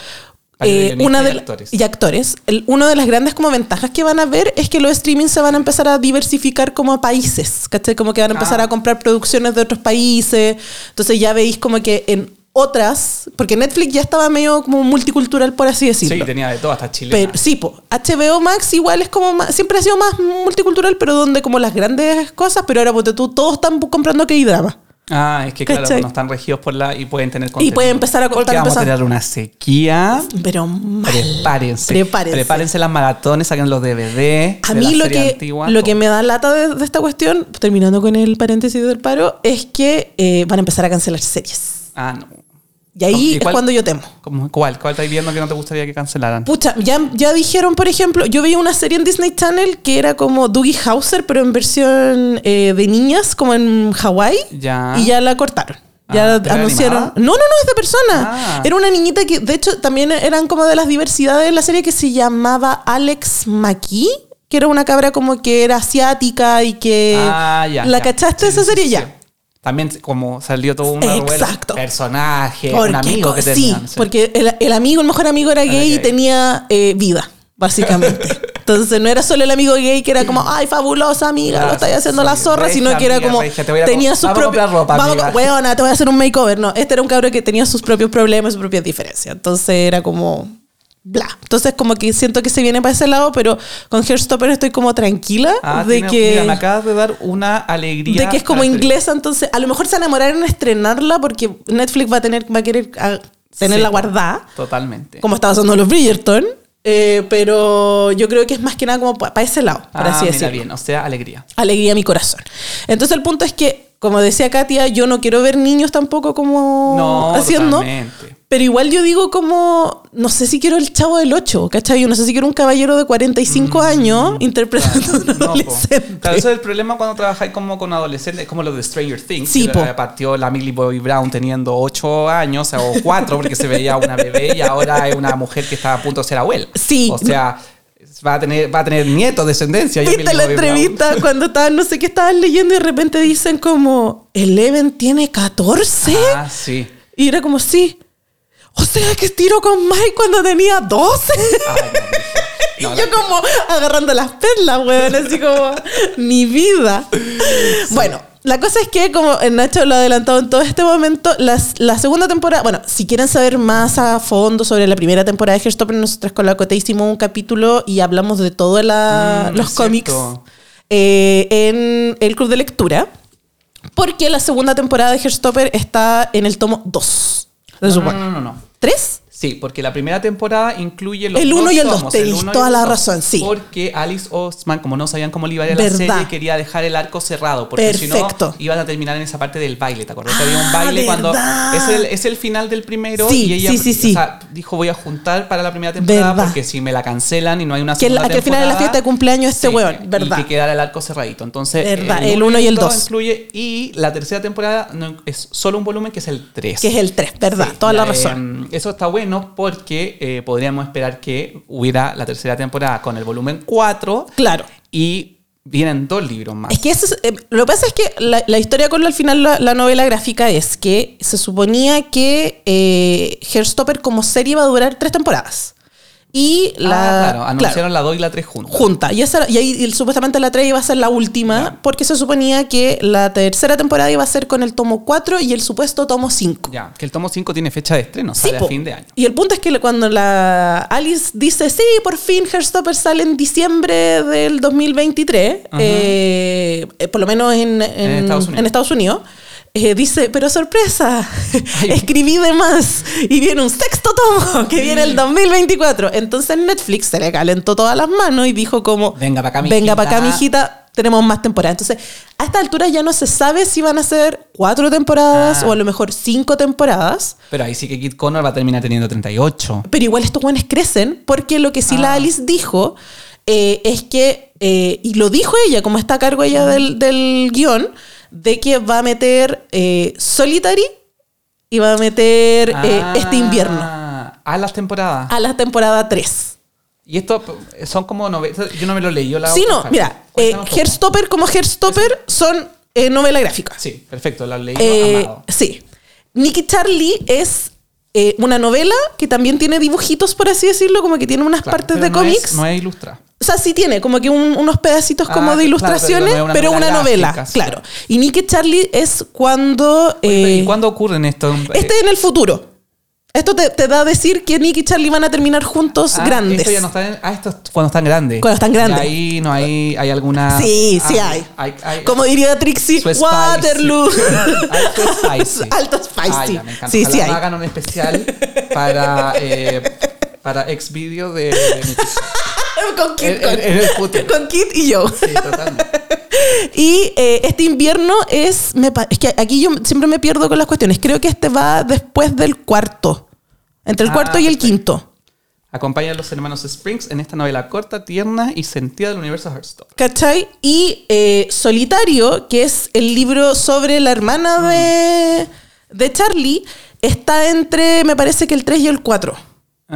Eh, una y actores. y actores. El- una de las grandes como ventajas que van a ver es que los streaming se van a empezar a diversificar como países, ¿cachai? Como que van a empezar Ah. a comprar producciones de otros países. Entonces ya veis como que en otras, porque Netflix ya estaba medio como multicultural, por así decirlo. Sí, tenía de todo, hasta Chile. Pero sí, po, HBO Max igual es como más- siempre ha sido más multicultural, pero donde como las grandes cosas, pero ahora ponte tú, todos están comprando K-drama. Ah, es que claro, no están regidos por la y pueden tener Y pueden empezar a Porque cortar, vamos a tener una sequía. Pero mal. Prepárense. Prepárense. Prepárense las maratones, saquen los DVD. A mí lo que, antigua, lo que me da lata de, de esta cuestión, terminando con el paréntesis del paro, es que eh, van a empezar a cancelar series. Ah, no. Y ahí ¿Y es cuando yo temo. ¿Cómo- ¿Cuál? ¿Cuál estáis viendo que no te gustaría que cancelaran? Pucha, ya, ya dijeron, por ejemplo, yo veía una serie en Disney Channel que era como Doogie Hauser, pero en versión eh, de niñas, como en Hawái. Ya. Y ya la cortaron. Ya Ah, ¿pero era anunciaron. animada? No, no, no, es de persona. Ah. Era una niñita que, de hecho, también eran como de las diversidades de la serie que se llamaba Alex McKee, que era una cabra como que era asiática y que. ah, ya. ¿La ya. cachaste Sí, esa sí, serie? sí, ya. Sí. También como salió todo un personaje, Porque un amigo que sí, tenían. porque el, el amigo, el mejor amigo era gay y tenía eh, vida, básicamente. Entonces no era solo el amigo gay que era como, ay, fabulosa amiga, Claro, lo estáis haciendo sí, la zorra, sino que era amiga, como, tenía sus propios... ropa, vamos, amiga. weona, te voy a hacer un makeover. No, este era un cabrón que tenía sus propios problemas, sus propias diferencias. Entonces era como... Bla. Entonces como que siento que se viene para ese lado, pero con Hairstopper estoy como tranquila Ah, de tiene- que... Mira, me acabas de dar una alegría. De que es como inglesa, entonces a lo mejor se enamoraron en estrenarla porque Netflix va a tener, va a querer ah, tenerla Sí, guardada, Totalmente. como estaba haciendo los Bridgerton. eh, pero yo creo que es más que nada como para ese lado, por ah, así mira decirlo. bien, o sea, alegría. Alegría a mi corazón. Entonces el punto es que como decía Katia, yo no quiero ver niños tampoco como No, haciendo. totalmente. Pero igual yo digo como, no sé si quiero el chavo del 8, ¿cachai? Yo no sé si quiero un caballero de 45 años interpretando a un Mm, No, adolescente. Claro, eso es el problema cuando trabajáis como con adolescentes, es como lo de Stranger Things. Sí, que partió la Millie Bobby Brown teniendo 8 años o 4 porque se veía una bebé y ahora es una mujer que está a punto de ser abuela. Sí. O sea, va a tener, va a tener nietos, descendencia. ¿Viste la Bobby Brown. entrevista cuando estaban, no sé qué estaban leyendo y de repente dicen como, Eleven tiene 14? Ah, sí. Y era como, sí. O sea, que estiró con Mike cuando tenía 12. Ay, no, y no, yo como agarrando las perlas, weón, así como, mi vida. Bueno, la cosa es que, como Nacho lo ha adelantado en todo este momento, las- la segunda temporada, bueno, si quieren saber más a fondo sobre la primera temporada de Hairstopper, nosotras con la Cote hicimos un capítulo y hablamos de todos Mm, los cómics eh, en el club de lectura. Porque la segunda temporada de Hairstopper está en el tomo 2. Se No, no, no, no, no. ¿Tres? Sí, porque la primera temporada incluye los El dos uno y el dos, tomos, tenés uno y toda el la dos. razón, sí. Porque Alice Ostman, como no sabían cómo le iba a ir a la Verdad. serie, quería dejar el arco cerrado. Porque si no, iban a terminar en esa parte del baile. ¿Te acuerdas que había un Ah, baile cuando. verdad. Es el, es el final del primero. Sí, y ella sí, sí, o sea, dijo: Voy a juntar para la primera temporada Verdad. porque si me la cancelan y no hay una Que, la- segunda que al final de la temporada, fiesta de cumpleaños este Sí, weón, Y ¿verdad? que quedara el arco cerradito. Entonces, Verdad, el uno y el dos. incluye. Y la tercera temporada no- es solo un volumen que es el 3. Que es el 3, ¿verdad? Toda la razón. eh, eso está bueno porque eh, podríamos esperar que hubiera la tercera temporada con el volumen 4 Claro. y vienen dos libros más. Es que eso es- eh, lo que pasa es que la, la historia con al final la, la novela gráfica es que se suponía que eh, Hairstopper como serie iba a durar tres temporadas. Y la. Ah, claro, anunciaron claro, la 2 y la 3 juntas. junta. Y, esa y ahí y supuestamente la 3 iba a ser la última, Ya. porque se suponía que la tercera temporada iba a ser con el tomo 4 y el supuesto tomo 5. Ya, que el tomo 5 tiene fecha de estreno, Sí, sale po. a fin de año. Y el punto es que cuando la Alice dice, sí, por fin Hairstopper sale en diciembre del 2023, eh, eh, por lo menos en, en- Estados Unidos. en Estados Unidos, eh, dice, pero sorpresa, Ay. escribí de más y viene un sexto tomo que viene el 2024. Entonces Netflix se le calentó todas las manos y dijo como, Venga pa' acá, venga para acá, mijita". mijita, tenemos más temporadas. Entonces, a esta altura ya no se sabe si van a ser cuatro temporadas Ah. o a lo mejor cinco temporadas. Pero ahí sí que Kid Connor va a terminar teniendo 38. Pero igual estos buenos crecen porque lo que sí la Ah. Alice dijo eh, es que, eh, y lo dijo ella, como está a cargo ella del, del guion, de que va a meter eh, Solitary y va a meter eh, Ah, este invierno A las temporadas. a la temporada 3. Y esto son como novelas. Yo no me lo leí. Yo la Sí, no, mira, eh. Hairstopper como Hairstopper son eh, novela gráfica. Sí, perfecto, la leí. Sí. Nicky Charlie es eh, una novela que también tiene dibujitos, por así decirlo, como que tiene unas Claro, partes de no es- cómics. no es ilustra. O sea, sí tiene como que un- unos pedacitos Ah, como de claro, ilustraciones, pero no una pero una novela sí. claro. Y Nicky Charlie es cuando... eh, ¿Y cuándo ocurren esto? este en el futuro. Esto te, te da a decir que Nicky y Charlie van a terminar juntos Ah, grandes. Esto ya no está en- ah, esto es cuando están grandes. Cuando están grandes. Y ahí no hay, hay alguna. Sí, sí ah, hay. hay- Como diría Trixie. Waterloo. Alto spicy. Alto spicy. Ah, ya, me encanta. Sí, Ojalá sí hay. hagan un especial para, eh, para ex video de, de con Kit, En- con, en- en el futuro. con Kit y yo. Sí. Y eh, este invierno es, me es que aquí yo siempre me pierdo con las cuestiones. Creo que este va después del cuarto. Entre el Ah, cuarto y el perfecto. quinto. Acompaña a los hermanos Springs en esta novela corta, tierna y sentida del universo Hearthstone. ¿Cachai? Y eh, Solitario, que es el libro sobre la hermana de, de Charlie, está entre, me parece que el 3 y el 4.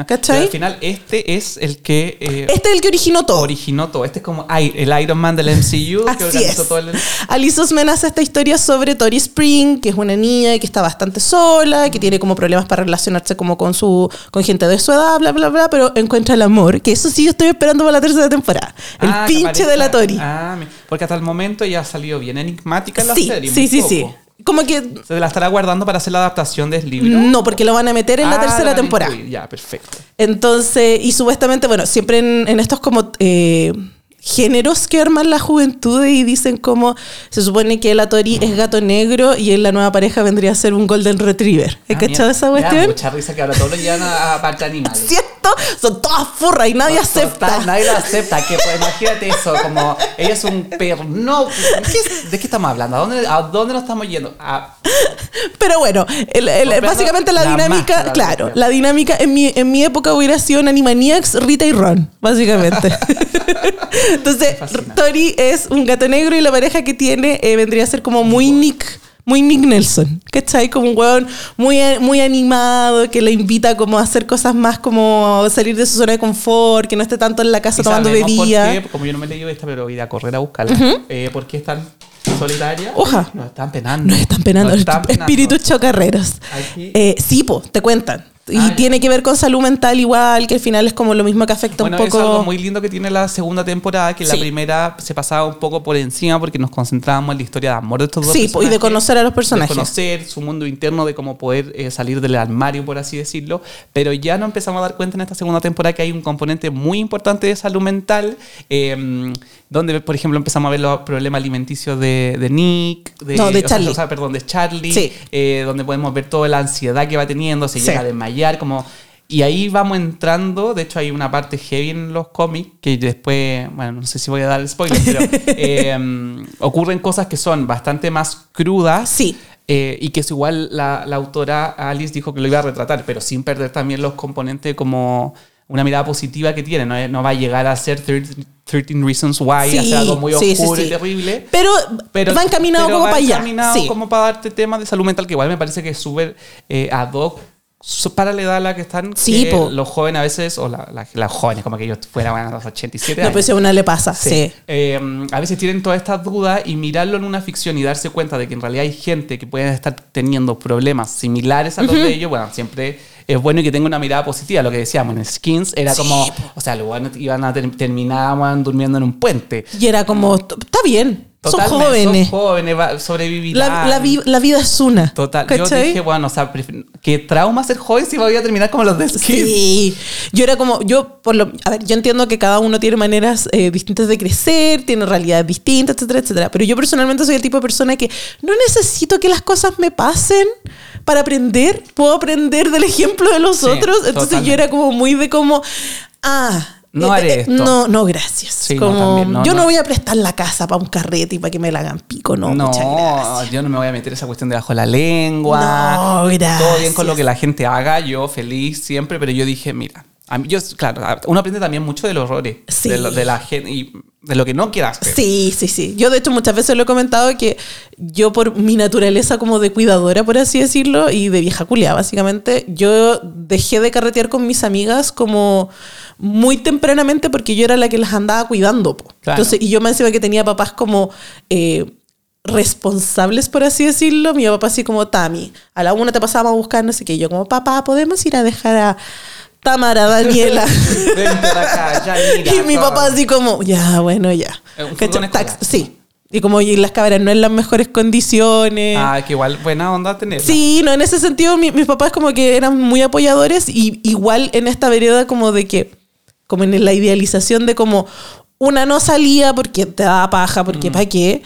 ¿Cachai? pero al final, este es el que eh, Este es el que originó todo. originó todo. Este es como el Iron Man del MCU que organizó es. todo el. Alice Osman hace esta historia sobre Tori Spring, que es una niña que está bastante sola, que tiene como problemas para relacionarse como con su con gente de su edad, bla, bla, bla, pero encuentra el amor, que eso sí yo estoy esperando para la tercera temporada. El Ah, que pinche de la Tori. Ah, porque hasta el momento ya ha salido bien enigmática en la sí, serie. sí, sí, poco. sí. Como que ¿Se la estará guardando para hacer la adaptación del libro? no, porque lo van a meter en Ah, la lo tercera temporada. incluir. Ya, perfecto. Entonces, y supuestamente, bueno, siempre en, en estos como eh, géneros que arman la juventud y dicen como se supone que la Tori es gato negro y en la nueva pareja vendría a ser un golden retriever. ¿Has Ah, cachado esa cuestión? mucha risa que ahora todos lo llevan a, a parte animal. ¿Cierto? Son todas furras y nadie acepta. Total, nadie lo acepta. Que, pues, imagínate eso, como ella es un perro. No, ¿qué- ¿de qué estamos hablando? ¿A dónde, a dónde nos estamos yendo? A- Pero bueno, el- el- básicamente la, la dinámica, máscara, claro, la dinámica en mi, en mi época hubiera sido en Animaniacs, Rita y Ron, básicamente. Entonces. Tori es un gato negro y la pareja que tiene eh, vendría a ser como muy Nick. Muy Nick Nelson, ¿cachai? Como un hueón muy, muy animado, que le invita como a hacer cosas más como salir de su zona de confort, que no esté tanto en la casa y tomando bebida. como yo no me he leído esta, pero voy a correr a buscarla. Eh, ¿Por qué es tan solitaria? Oja. Nos están penando. Nos están penando, Nos están penando. espíritus chocarreros. Eh, sí, po, te cuentan. Y Ah, tiene que ver con salud mental igual, que al final es como lo mismo que afecta Bueno, un es poco... algo muy lindo que tiene la segunda temporada, que Sí. la primera se pasaba un poco por encima porque nos concentrábamos en la historia de amor de estos dos Sí, po, y de personajes, conocer a los personajes. De conocer su mundo interno, de cómo poder eh, salir del armario, por así decirlo. Pero ya nos empezamos a dar cuenta en esta segunda temporada que hay un componente muy importante de salud mental, eh, donde, por ejemplo, empezamos a ver los problemas alimenticios de, de Nick, de, No, de sea, Charlie. o sea, perdón, de Charlie, Sí. eh, donde podemos ver toda la ansiedad que va teniendo, se Sí. llega a como... Y ahí vamos entrando, de hecho hay una parte heavy en los cómics, que después, bueno, no sé si voy a dar el spoiler, pero eh, ocurren cosas que son bastante más crudas. Sí. eh, y que es igual la, la autora Alice dijo que lo iba a retratar, pero sin perder también los componentes como una mirada positiva que tiene. No, no va a llegar a ser 13, 13 Reasons Why, Sí, a ser algo muy sí, sí, oscuro sí. y terrible. Pero, Pero va encaminado pero como va para allá. encaminado Sí. como para darte temas de salud mental, que igual me parece que es súper eh, ad hoc para la edad a la que están Sí, que los jóvenes a veces, o la- la- las jóvenes, como que ellos fueran a los 87 No, años. pues si a una le pasa, sí. Eh, a veces tienen todas estas dudas y mirarlo en una ficción y darse cuenta de que en realidad hay gente que puede estar teniendo problemas similares a los de ellos, bueno, siempre es bueno y que tenga una mirada positiva. Lo que decíamos en Skins era Sí, como, o sea, los buenos iban a ter- terminaban durmiendo en un puente. Y era como, está bien, Totalmente, son jóvenes. Son jóvenes, sobrevivirán. La, la vi- la vida es una. Total, yo ¿cachai? dije, bueno, o sea, qué trauma ser joven si voy a terminar como los de. Sí, yo era como, yo por lo, a ver, yo entiendo que cada uno tiene maneras eh, distintas de crecer, tiene realidades distintas, etcétera, etcétera. Pero yo personalmente soy el tipo de persona que no necesito que las cosas me pasen para aprender. Puedo aprender del ejemplo de los Sí, otros. Entonces totalmente. yo era como muy de como, ah. No haré esto. No, no, gracias. Sí, no, como, también, no, yo no. no. voy a prestar la casa para un carrete y para que me la hagan pico, no, No, muchas gracias. yo no me voy a meter esa cuestión debajo de la lengua. No, gracias. Todo bien con lo que la gente haga, yo feliz siempre, pero yo dije, mira, a mí- yo, claro, uno aprende también mucho de los errores, Sí. de, lo- de la gente y de lo que no quieras hacer. Sí, sí, sí. Yo de hecho muchas veces lo he comentado que yo por mi naturaleza como de cuidadora, por así decirlo, y de vieja culia, básicamente, yo dejé de carretear con mis amigas como muy tempranamente porque yo era la que las andaba cuidando. Claro. Entonces, y yo me encima que tenía papás como... eh, responsables, por así decirlo. Mi papá así como, Tami, a la una te pasábamos a buscar, no sé qué. Y yo como, papá, ¿podemos ir a dejar a Tamara, Daniela? Acá, ya mira. y mi todo. papá así como, ya, bueno, ya. Eh, sí. Y como y las cabras no en las mejores condiciones. Ah, que igual buena onda tener. Sí, no, en ese sentido mi- mis papás como que eran muy apoyadores y igual en esta vereda como de que, como en la idealización de como una no salía porque te daba paja, Mm. porque para qué,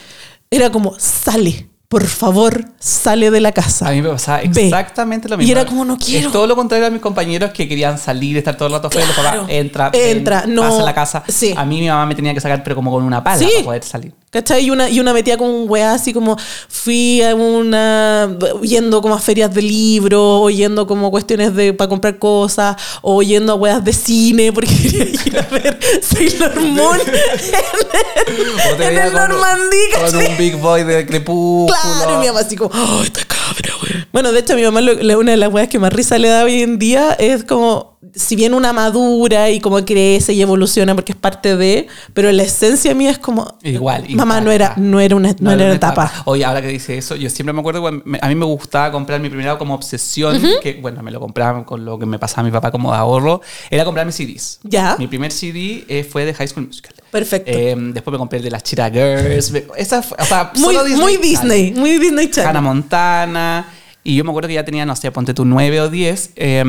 era como sale, por favor, sale de la casa. A mí me pasaba Ve. exactamente lo Y mismo. era como, no quiero. Es todo lo contrario a mis compañeros que querían salir, estar todo el rato afuera. y los Claro. papás, entra, Entra, ven, no. pasa a la casa. Sí. A mí mi mamá me tenía que sacar, pero como con una pala Sí. para poder salir. ¿Cachai? Y una, y una metía como un weá así como fui a una yendo como a ferias de libros, o yendo como cuestiones de para comprar cosas, o yendo a weas de cine porque quería ir a ver Sailor Moon te en veía el con, Normandí, con un big boy de crepúsculo. Claro, y mi mamá así como, ¡oh, esta cabra, weón! Bueno, de hecho, a mi mamá lo- una de las weas que más risa le da hoy en día es como, si bien una madura y como crece y evoluciona porque es parte de, pero la esencia mía es como, Igual. mamá no era, no era una, no, era una etapa. Oye, ahora que dice eso, yo siempre me acuerdo cuando me- a mí me gustaba comprar mi primera como obsesión, que bueno, me lo compraba con lo que me pasaba mi papá como de ahorro, era comprar mis CDs. Ya. Mi primer CD eh, fue de High School Musical. Perfecto. Eh, después me compré el de las Cheetah Girls. me- Esa o sea, muy, solo muy Disney, Channel. muy Disney Channel. Hannah Montana. Y yo me acuerdo que ya tenía, no sé, ponte tú 9 o 10. eh,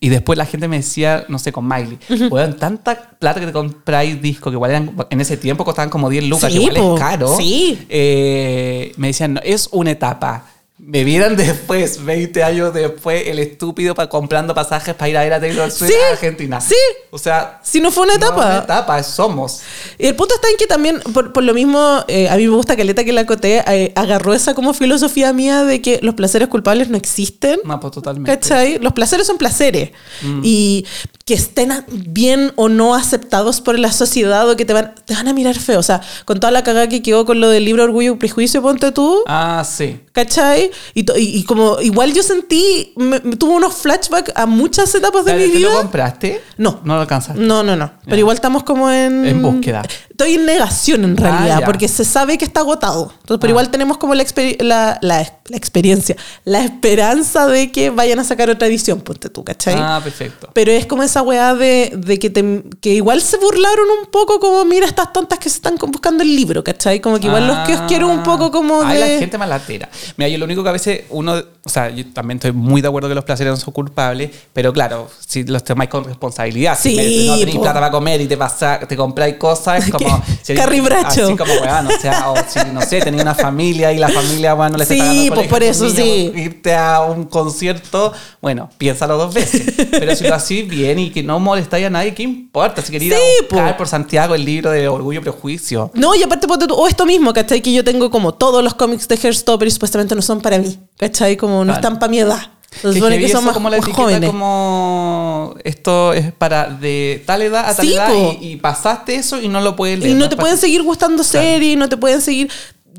y después la gente me decía, no sé, con Miley, weón, tanta plata que te compráis discos, que igual eran, en ese tiempo costaban como 10 lucas, Sí, que igual po, es caro. sí. Eh, me decían, no, es una etapa. Me vieran después, 20 años después, el estúpido pa- comprando pasajes para ir a ver a Taylor Swift Sí, a Argentina. sí. O sea, Si no fue una no, etapa. una etapa, somos. Y el punto está en que también, por, por lo mismo, eh, a mí me gusta Caleta que la Coté eh, agarró esa como filosofía mía de que los placeres culpables no existen. No, pues totalmente. ¿Cachai? Los placeres son placeres. Mm. Y que estén bien o no aceptados por la sociedad o que te van, te van a mirar feo. O sea, con toda la cagada que quedó con lo del libro Orgullo y Prejuicio, ponte tú. Ah, sí. ¿Cachai? Y, y- y como igual yo sentí, me, me tuvo unos flashbacks a muchas etapas de Dale, mi ¿Te vida. lo compraste? No. No lo alcanzaste. No, no, no. Pero igual estamos como en... En búsqueda. Estoy en negación en Ah, realidad, porque se sabe que está agotado. Entonces, pero Ah. igual tenemos como la, la, la- la experiencia, la esperanza de que vayan a sacar otra edición, ponte tú, ¿cachai? Ah, perfecto. Pero es como esa weá de, de que, te- que igual se burlaron un poco como, mira estas tontas que se están buscando el libro, ¿cachai? Como que igual los que os quiero un poco como Ay, de... la gente malatera. Mira, yo lo único que a veces uno, o sea, yo también estoy muy de acuerdo que los placeres no son culpables, pero claro, si los tomáis con responsabilidad, si Sí, me- no tenéis plata para comer y te pasa, te compráis cosas, es como si Bradshaw. Así como weón, o sea, o si no sé, tenéis una familia y la familia, bueno, no le Sí, pues por eso sí. Irte a un concierto, bueno, piénsalo dos veces. Pero si lo hacís bien y que no molestáis a nadie, ¿qué importa? Si ir Sí, a po. buscar por Santiago el libro de Orgullo y Prejuicio. No, y aparte, o esto mismo, ¿cachai? Que yo tengo como todos los cómics de Hairstopper y supuestamente no son para mí, ¿cachai? Como no Claro. están para mi edad. Se Que supone heavy que son más, como la más jóvenes. como esto es para de tal edad a tal Sí, edad y, y pasaste eso y no lo puedes leer. Y no es te pueden seguir gustando series, y no te pueden seguir...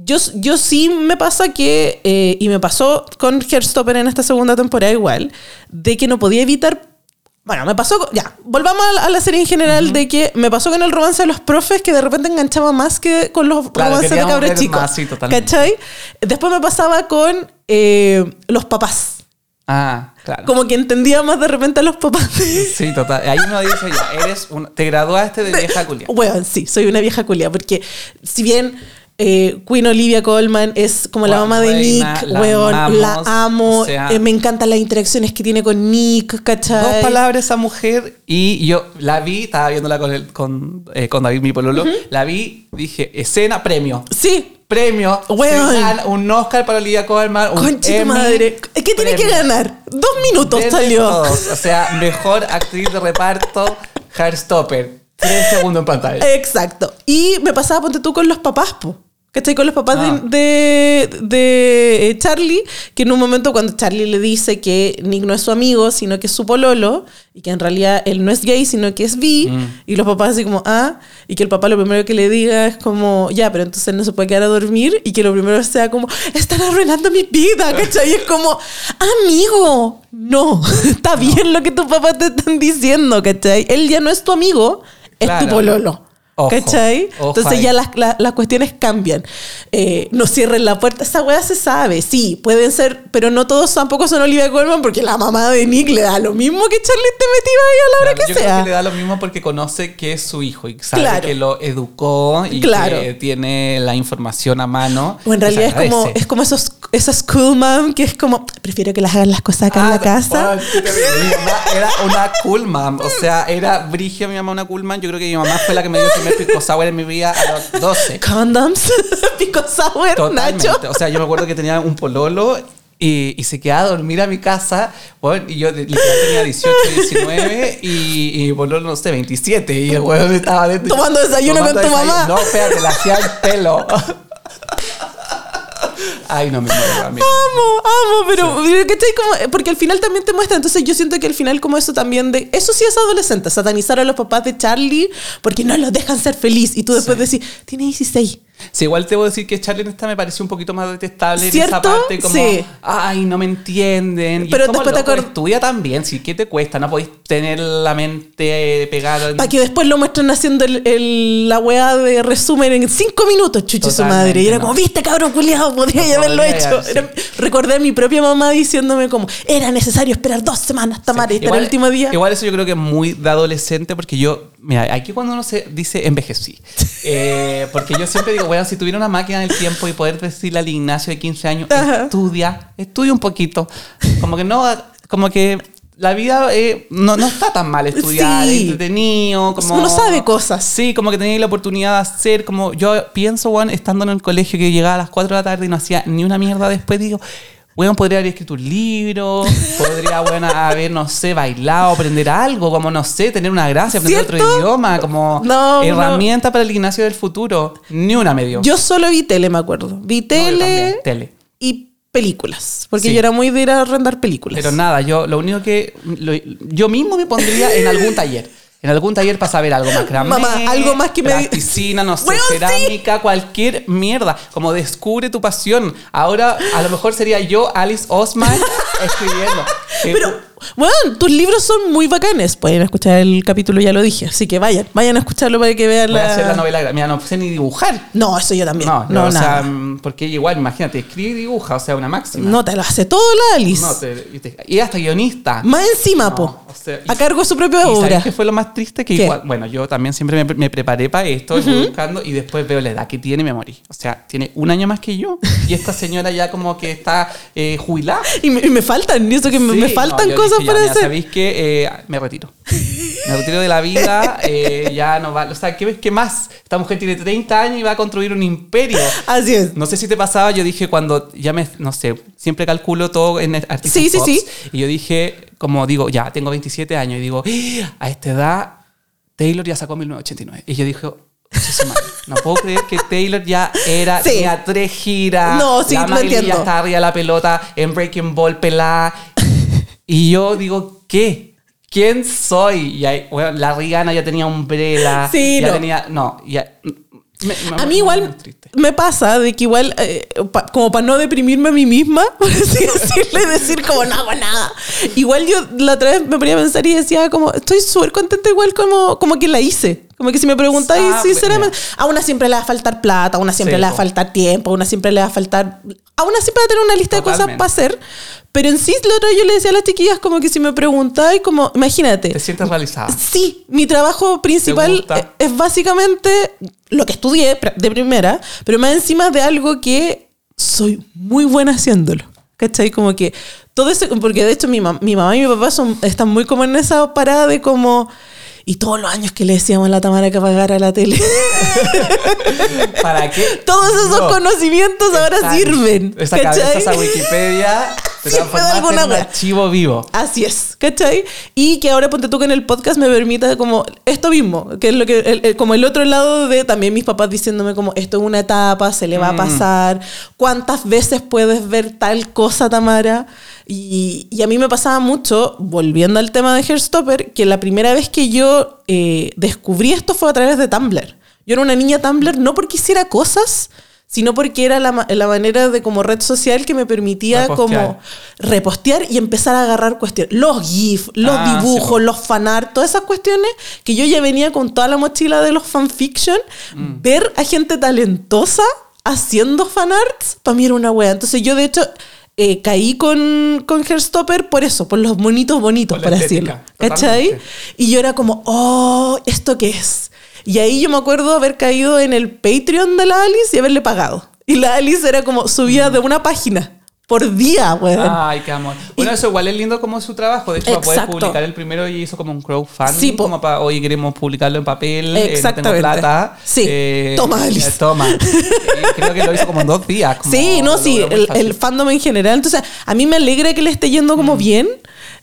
Yo, yo sí me pasa que, eh, y me pasó con Hairstopper en esta segunda temporada igual, de que no podía evitar... Bueno, me pasó... con- Ya, volvamos a la, serie en general, de que me pasó con el romance de los profes que de repente enganchaba más que con los Claro, romances de cabros chicos. más, sí. ¿Cachai? Después me pasaba con eh, los papás. Ah, claro. Como que entendía más de repente a los papás. Sí, total. Ahí uno dice ya, eres un, te graduaste de vieja culia. Bueno, sí, soy una vieja culia, porque si bien eh, Queen Olivia Colman es como la mamá de Nick, la weón, amamos, la amo, o sea- eh, me encantan las interacciones que tiene con Nick, ¿cachai? Dos palabras esa mujer y yo la vi, estaba viéndola con, el, con, eh, con David, mi pololo, la vi, dije, escena, premio. Sí, Premio, Weón. un Oscar para Olivia Colman, un Emmy, madre. ¿Qué tiene que ganar? Dos minutos Denle salió. todos. O sea, mejor actriz de reparto, Heartstopper. Tres segundos en pantalla. Exacto. Y me pasaba, ponte tú, con los papás, po. ¿Cachai? Con los papás Ah. de, de, de, eh, Charlie, que en un momento cuando Charlie le dice que Nick no es su amigo, sino que es su pololo, y que en realidad él no es gay, sino que es bi, Mm. y los papás así como, ah, y que el papá lo primero que le diga es como, ya, pero entonces no se puede quedar a dormir, y que lo primero sea como, están arruinando mi vida, ¿cachai? Y es como, amigo, no, está bien lo que tus papás te están diciendo, ¿cachai? Él ya no es tu amigo, es tu Claro. pololo. Ojo, ¿Cachai? ojo Entonces ahí. ya las, la- las cuestiones cambian. Eh, no cierren la puerta. Esa weá se sabe, sí, pueden ser, pero no todos tampoco son Olivia Colman porque la mamá de Nick le da lo mismo que Charlie te metía ahí a la hora Claro, que yo sea. creo que le da lo mismo porque conoce que es su hijo y sabe Claro. que lo educó y Claro. que tiene la información a mano. O en realidad es como, es como esos, esas cool mom que es como, prefiero que las hagan las cosas acá en la Ah, casa. oh, mi mamá era una cool mom. O sea, era Brigia, mi mamá, una cool mom. Yo creo que mi mamá fue la que me dio primer pico sour en mi vida a los 12. Condoms, pico sour, Totalmente. Nacho. O sea, yo me acuerdo que tenía un pololo y, y se quedaba a dormir a mi casa. Bueno, y yo literal tenía 18, 19 y, y no sé, 27. Y el weón estaba dentro. Tomando desayuno con tu mamá. No, espérate, le hacía el pelo. Ay, no me muero, amigo. Amo, amo, pero. Como, porque al final también te muestra, entonces yo siento que al final como eso también de, eso sí es adolescente, satanizar a los papás de Charlie porque no los dejan ser feliz y tú después decís, tiene 16. Sí, igual te voy a decir que Charlie en esta me pareció un poquito más detestable en esa parte, como, Sí. ay, no me entienden. Y Pero es como, después loco, estudia también, si ¿qué te cuesta? No podéis tener la mente eh, pegada. Para que después lo muestren haciendo el, el- la weá de resumen en cinco minutos, chuche su madre. Y era no. como, viste, cabrón, culiado, podría No haberlo podría hecho. haber, sí. Era- recordé a mi propia mamá diciéndome como, era necesario esperar dos semanas, y estar el último día. Igual eso yo creo que es muy de adolescente porque yo, mira, aquí cuando uno se dice envejecí, Eh, porque yo siempre digo, bueno, si tuviera una máquina del tiempo y poder decirle al Ignacio de 15 años, Ajá. estudia, estudia un poquito. Como que no, como que la vida eh, no, no está tan mal estudiar, Sí. es entretenido. Como, Uno sabe cosas. Sí, como que tenía la oportunidad de hacer, como yo pienso, weón, estando en el colegio que llegaba a las 4 de la tarde y no hacía ni una mierda después, digo, weón, podría haber escrito un libro, podría, weón, haber, no sé, bailado, aprender algo, como, no sé, tener una gracia, aprender otro ¿Cierto? idioma, como No, herramienta para el gimnasio del futuro. Ni una me dio. Yo solo vi tele, me acuerdo. Vi No, tele también, tele. y películas. Porque Sí. yo era muy de ir a arrendar películas. Pero nada, yo lo único que. lo- yo mismo me pondría en algún taller. En algún taller para saber algo más grande. Mamá, algo más que me- Piscina, no sé, sí. cerámica, cualquier mierda. Como descubre tu pasión. Ahora, a lo mejor sería yo, Alice Osman, escribiendo. Pero, bueno, tus libros son muy bacanes. Pueden escuchar el capítulo, ya lo dije. Así que vayan, vayan a escucharlo para que vean Voy a la... hacer la novela. Mira, no sé ni dibujar. No, eso yo también. No, No, no, o sea, nada. mm, porque igual, imagínate, escribe y dibuja, o sea, una máxima. No, te lo hace todo la Alice. No, te- y, hasta guionista. Más encima, No, po. o sea, a cargo de su propia ¿Y obra. sabes qué fue lo más triste? Que ¿Qué? igual, bueno, yo también siempre me, me preparé para esto, fui buscando y después veo la edad que tiene y me morí. O sea, tiene un año más que yo y esta señora ya como que está eh, jubilada. Y me, y me faltan, y eso que me, Sí, me no, faltan yo cosas dije, ya, hacer. ¿Sabéis qué? Eh, me retiro. Me retiro de la vida, eh, ya no va. O sea, ¿qué, ¿qué más? Esta mujer tiene 30 años y va a construir un imperio. Así es. No sé si te pasaba, yo dije cuando ya me, no sé, siempre calculo todo en artistas Sí, sí, sí. Y yo dije, como digo, ya tengo 27 años y digo, "Ah, a esta edad Taylor ya sacó 1989. Y yo dije, "Concha su madre, no puedo creer que Taylor ya era, Sí. tenía tres giras. No, sí, la lo entiendo. ya estaba arriba la pelota en Breaking Ball pelada. Y yo digo, ¿qué? ¿Quién soy? Y ahí, bueno, la Rihanna ya tenía umbrella. Sí, ya no. tenía, no, ya. me- me- A mí me- igual me pasa de que igual, eh, pa- como para no deprimirme a mí misma, por así decirle, decir como no hago nada. Igual yo la otra vez me ponía a pensar y decía como, estoy súper contenta igual como, como que la hice. Como que si me preguntáis Ah, sinceramente, a una siempre le va a faltar plata, a una siempre Sí, le va a faltar tiempo, a una siempre le va a faltar... A una siempre va a tener una lista de cosas Totalmente. para hacer. Pero en sí, otra vez yo le decía a las chiquillas como que si me preguntáis, como, imagínate. Te sientes realizada. Sí, mi trabajo principal eh, es básicamente lo que estudié de primera, pero más encima de algo que soy muy buena haciéndolo. ¿Cachai? Como que todo eso, porque de hecho mi, mam- mi mamá y mi papá son, están muy como en esa parada de como... Y todos los años que le decíamos a la Tamara que apagara la tele. ¿Para qué? Todos esos No. conocimientos ahora Esa- sirven. Esa ¿cachai? cabeza, esa Wikipedia, te Sí, fue de transformaste alguna en un wea. archivo vivo. Así es, ¿cachai? Y que ahora ponte tú que en el podcast me permita como esto mismo, que es lo que, el- el- como el otro lado de también mis papás diciéndome como esto es una etapa, se le va Mm. a pasar, cuántas veces puedes ver tal cosa, Tamara. Y, y a mí me pasaba mucho, volviendo al tema de Hairstopper, que la primera vez que yo eh, descubrí esto fue a través de Tumblr. Yo era una niña Tumblr no porque hiciera cosas, sino porque era la, ma- la manera de como red social que me permitía Repostear. como repostear y empezar a agarrar cuestiones. Los GIF, los Ah, sí, dibujos, los fanart, todas esas cuestiones que yo ya venía con toda la mochila de los fanfiction. Mm. Ver a gente talentosa haciendo fanarts, para mí era una wea. Entonces yo de hecho eh, caí con, con Hairstopper por eso, por los bonitos bonitos, Por estética, decirlo. ¿Cachai? Y yo era como, oh, ¿esto qué es? Y ahí yo me acuerdo haber caído en el Patreon de la Alice y haberle pagado. Y la Alice era como subía de una página por día, weón. Ay, qué amor. Bueno, eso igual es lindo como su trabajo. De hecho, para poder Exacto. publicar el primero y hizo como un crowdfunding. Sí, como para, oye, queremos publicarlo en papel. eh, no tengo Exactamente. plata. Sí. Toma, Alice. eh, toma. Y creo que lo hizo como en dos días. como Sí, no, sí, el, el fandom en general. Entonces, a mí me alegra que le esté yendo como bien.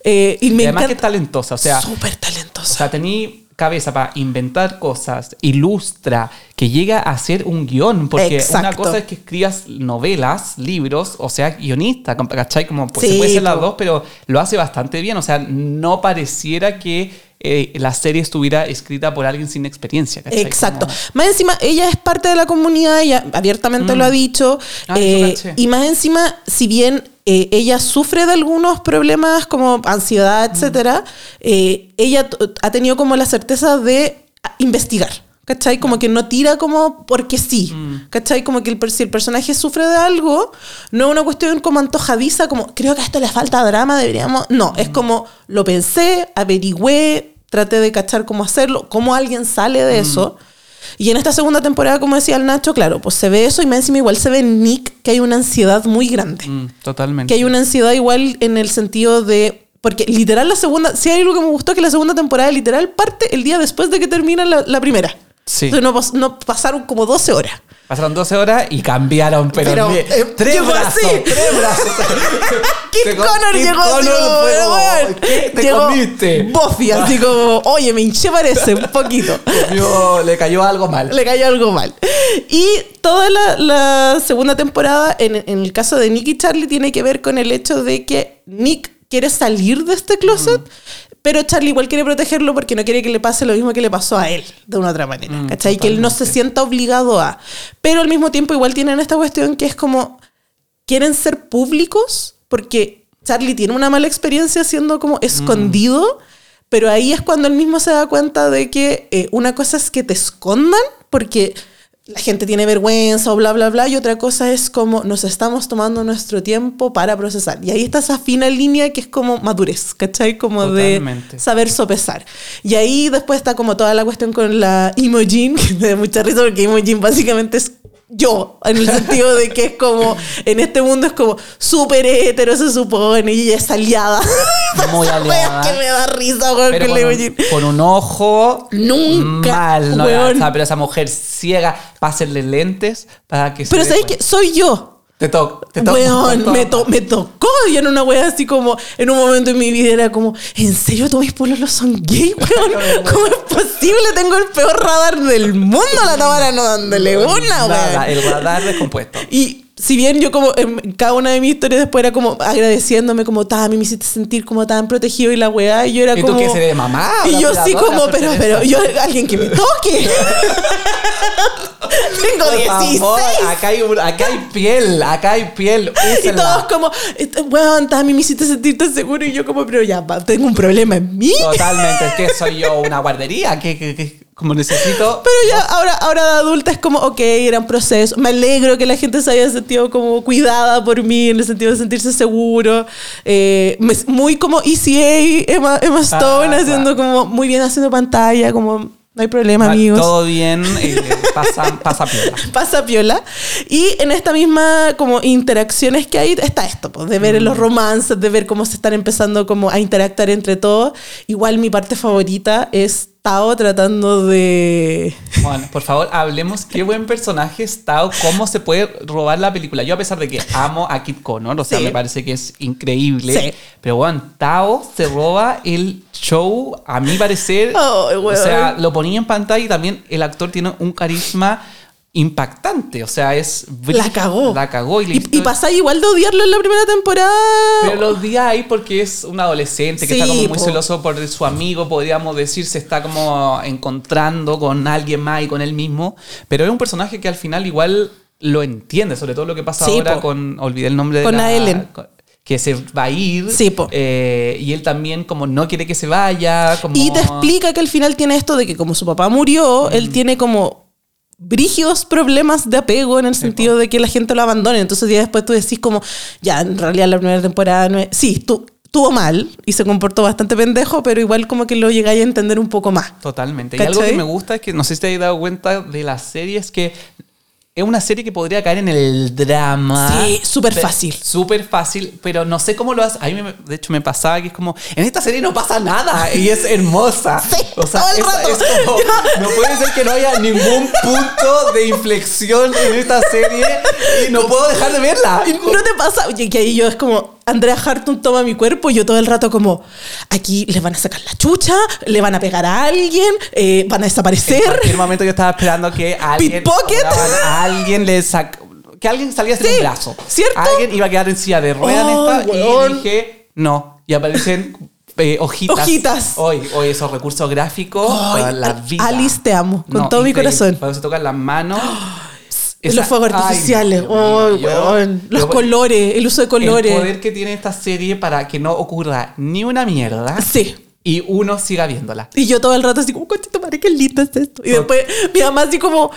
eh, y me Y además que es encanta. talentosa. O sea, Súper O talentosa. sea, tení cabeza para inventar cosas, ilustra, que llega a ser un guion, porque Exacto. una cosa es que escribas novelas, libros, o sea, guionista, ¿cachai? Como pues, Sí, se puede ser las dos, pero lo hace bastante bien, o sea, no pareciera que eh, la serie estuviera escrita por alguien sin experiencia, ¿cachai? Exacto. Como- Más encima, ella es parte de la comunidad, ella abiertamente lo ha dicho. Ah, eh, y más encima, si bien eh, ella sufre de algunos problemas como ansiedad, Mm. etcétera, eh, ella ha tenido como la certeza de investigar. ¿Cachai? Como que no tira como porque sí. Mm. ¿Cachai? Como que el, si el personaje sufre de algo, no es una cuestión como antojadiza, como creo que a esto le falta drama, deberíamos. No, Mm. es como lo pensé, averigüé, traté de cachar cómo hacerlo, cómo alguien sale Mm. de eso. Y en esta segunda temporada, como decía el Nacho, claro, pues se ve eso y más encima igual se ve en Nick que hay una ansiedad muy grande. Mm, totalmente. Que hay una ansiedad igual en el sentido de... Porque literal la segunda, si hay algo que me gustó, que la segunda temporada literal parte el día después de que termina la, la primera. Sí. Entonces no pasaron como 12 horas. Pasaron 12 horas y cambiaron, pero, Pero, eh, tres brazos, así. tres brazos. Co- Connor llegó así como, ¿qué te llegó comiste? Buffy, así como, oye, me hinché parece un poquito. Comió- le cayó algo mal. Le cayó algo mal. Y toda la, la segunda temporada, en, en el caso de Nick y Charlie, tiene que ver con el hecho de que Nick quiere salir de este closet, pero Charlie igual quiere protegerlo porque no quiere que le pase lo mismo que le pasó a él, de una otra manera. Mm, ¿Cachai? Que él no se sienta obligado a. Pero al mismo tiempo igual tienen esta cuestión que es como, quieren ser públicos porque Charlie tiene una mala experiencia siendo como escondido, pero ahí es cuando él mismo se da cuenta de que eh, una cosa es que te escondan porque la gente tiene vergüenza o bla, bla, bla, y otra cosa es como nos estamos tomando nuestro tiempo para procesar. Y ahí está esa fina línea que es como madurez, ¿cachai? Como Totalmente. de saber sopesar. Y ahí después está como toda la cuestión con la Imogen, que me da mucha risa porque Imogen básicamente es yo, en el sentido de que es como, en este mundo es como súper hetero, se supone, y es aliada. Muy aliada. que me da risa, weón, Pero con un, con un ojo Nunca, mal, ¿no? O sea, pero esa mujer ciega, pásenle lentes para que se Pero dé ¿sabéis cuenta. que Soy yo. Te toco, te toco. Weón, te me, to- me tocó y en una wea así como, en un momento en mi vida era como, ¿en serio todos mis polos son gay, weón? ¿Cómo es posible? Tengo el peor radar del mundo, la cámara no dándole una, Nada, weón. el radar descompuesto. Y si bien yo como en cada una de mis historias después era como agradeciéndome como, Tami, me hiciste sentir como tan protegido y la weá, y yo era ¿Y como... tú qué seré de mamá? Y ¿Una yo sí como, pero, pero, yo, alguien que me toque. Tengo Por 16. favor, acá hay, acá hay piel, acá hay piel. Y todos como, este, weón, Tami, me hiciste sentir tan seguro. Y yo como, pero ya, tengo un problema en mí. Totalmente, es que soy yo una guardería, que, que- que como necesito... Pero ya, ahora, ahora de adulta es como, ok, era un proceso. Me alegro que la gente se haya sentido como cuidada por mí, en el sentido de sentirse seguro. Eh, muy como ECA, Emma, Emma Stone, Ah, haciendo como, muy bien haciendo pantalla, como, no hay problema, Ah, amigos. Todo bien, eh, pasa, pasa piola. pasa piola. Y en esta misma como interacciones que hay está esto, pues, de ver Mm. los romances, de ver cómo se están empezando como a interactuar entre todos. Igual mi parte favorita es Tao tratando de... Bueno, por favor, hablemos qué buen personaje es Tao, cómo se puede robar la película. Yo a pesar de que amo a Kit Connor, o sea, Sí. me parece que es increíble, Sí. pero bueno, Tao se roba el show, a mi parecer. Ay, o weón. sea, lo ponía en pantalla y también el actor tiene un carisma impactante, o sea, es... La cagó. La cagó y, la Y, y pasa igual de odiarlo en la primera temporada. Pero días ahí porque es un adolescente que Sí, está como muy po. celoso por su amigo, podríamos decir, se está como encontrando con alguien más y con él mismo. Pero es un personaje que al final igual lo entiende, sobre todo lo que pasa Sí, ahora po. con, olvidé el nombre de Con la- Ellen. con- que se va a ir. Sí, po. eh, y él también como no quiere que se vaya. Como... Y te explica que al final tiene esto de que como su papá murió, él Mm. tiene como brígidos problemas de apego en el sentido de que la gente lo abandone. Entonces ya después tú decís como, ya, en realidad la primera temporada no es... Sí, tú, tuvo mal y se comportó bastante pendejo, pero igual como que lo llegáis a entender un poco más. Totalmente. Y algo que me gusta es que, no sé si te has dado cuenta de la serie, es que es una serie que podría caer en el drama. Sí, súper Pe- fácil. Súper fácil, pero no sé cómo lo hace. A mí, me- de hecho, me pasaba que es como, en esta serie no pasa nada y es hermosa. Sí, o sea, todo el es, rato. es como, no puede ser que no haya ningún punto de inflexión en esta serie y no puedo dejar de verla. ¿No te pasa? Oye, que ahí yo es como, Andrea Harton toma mi cuerpo y yo todo el rato como, aquí le van a sacar la chucha, le van a pegar a alguien, eh, van a En desaparecer. cualquier momento yo estaba esperando que alguien, a alguien le sac- que alguien saliera sin Sí, un brazo. ¿cierto? Alguien iba a quedar en silla de ruedas en Oh, esta y dije, no. Y aparecen eh, hojitas. Hojitas. Hoy, hoy esos recursos gráficos Ay, para la vida. Alice, te amo, con No, todo mi corazón. Cuando se tocan las manos. los fuegos ay, artificiales, mío, oh, weón. los yo- colores, el uso de colores. El poder que tiene esta serie para que no ocurra ni una mierda. Sí. Y uno siga viéndola. Y yo todo el rato así como, cochito madre, qué lindo es esto. Y después mi mamá así como,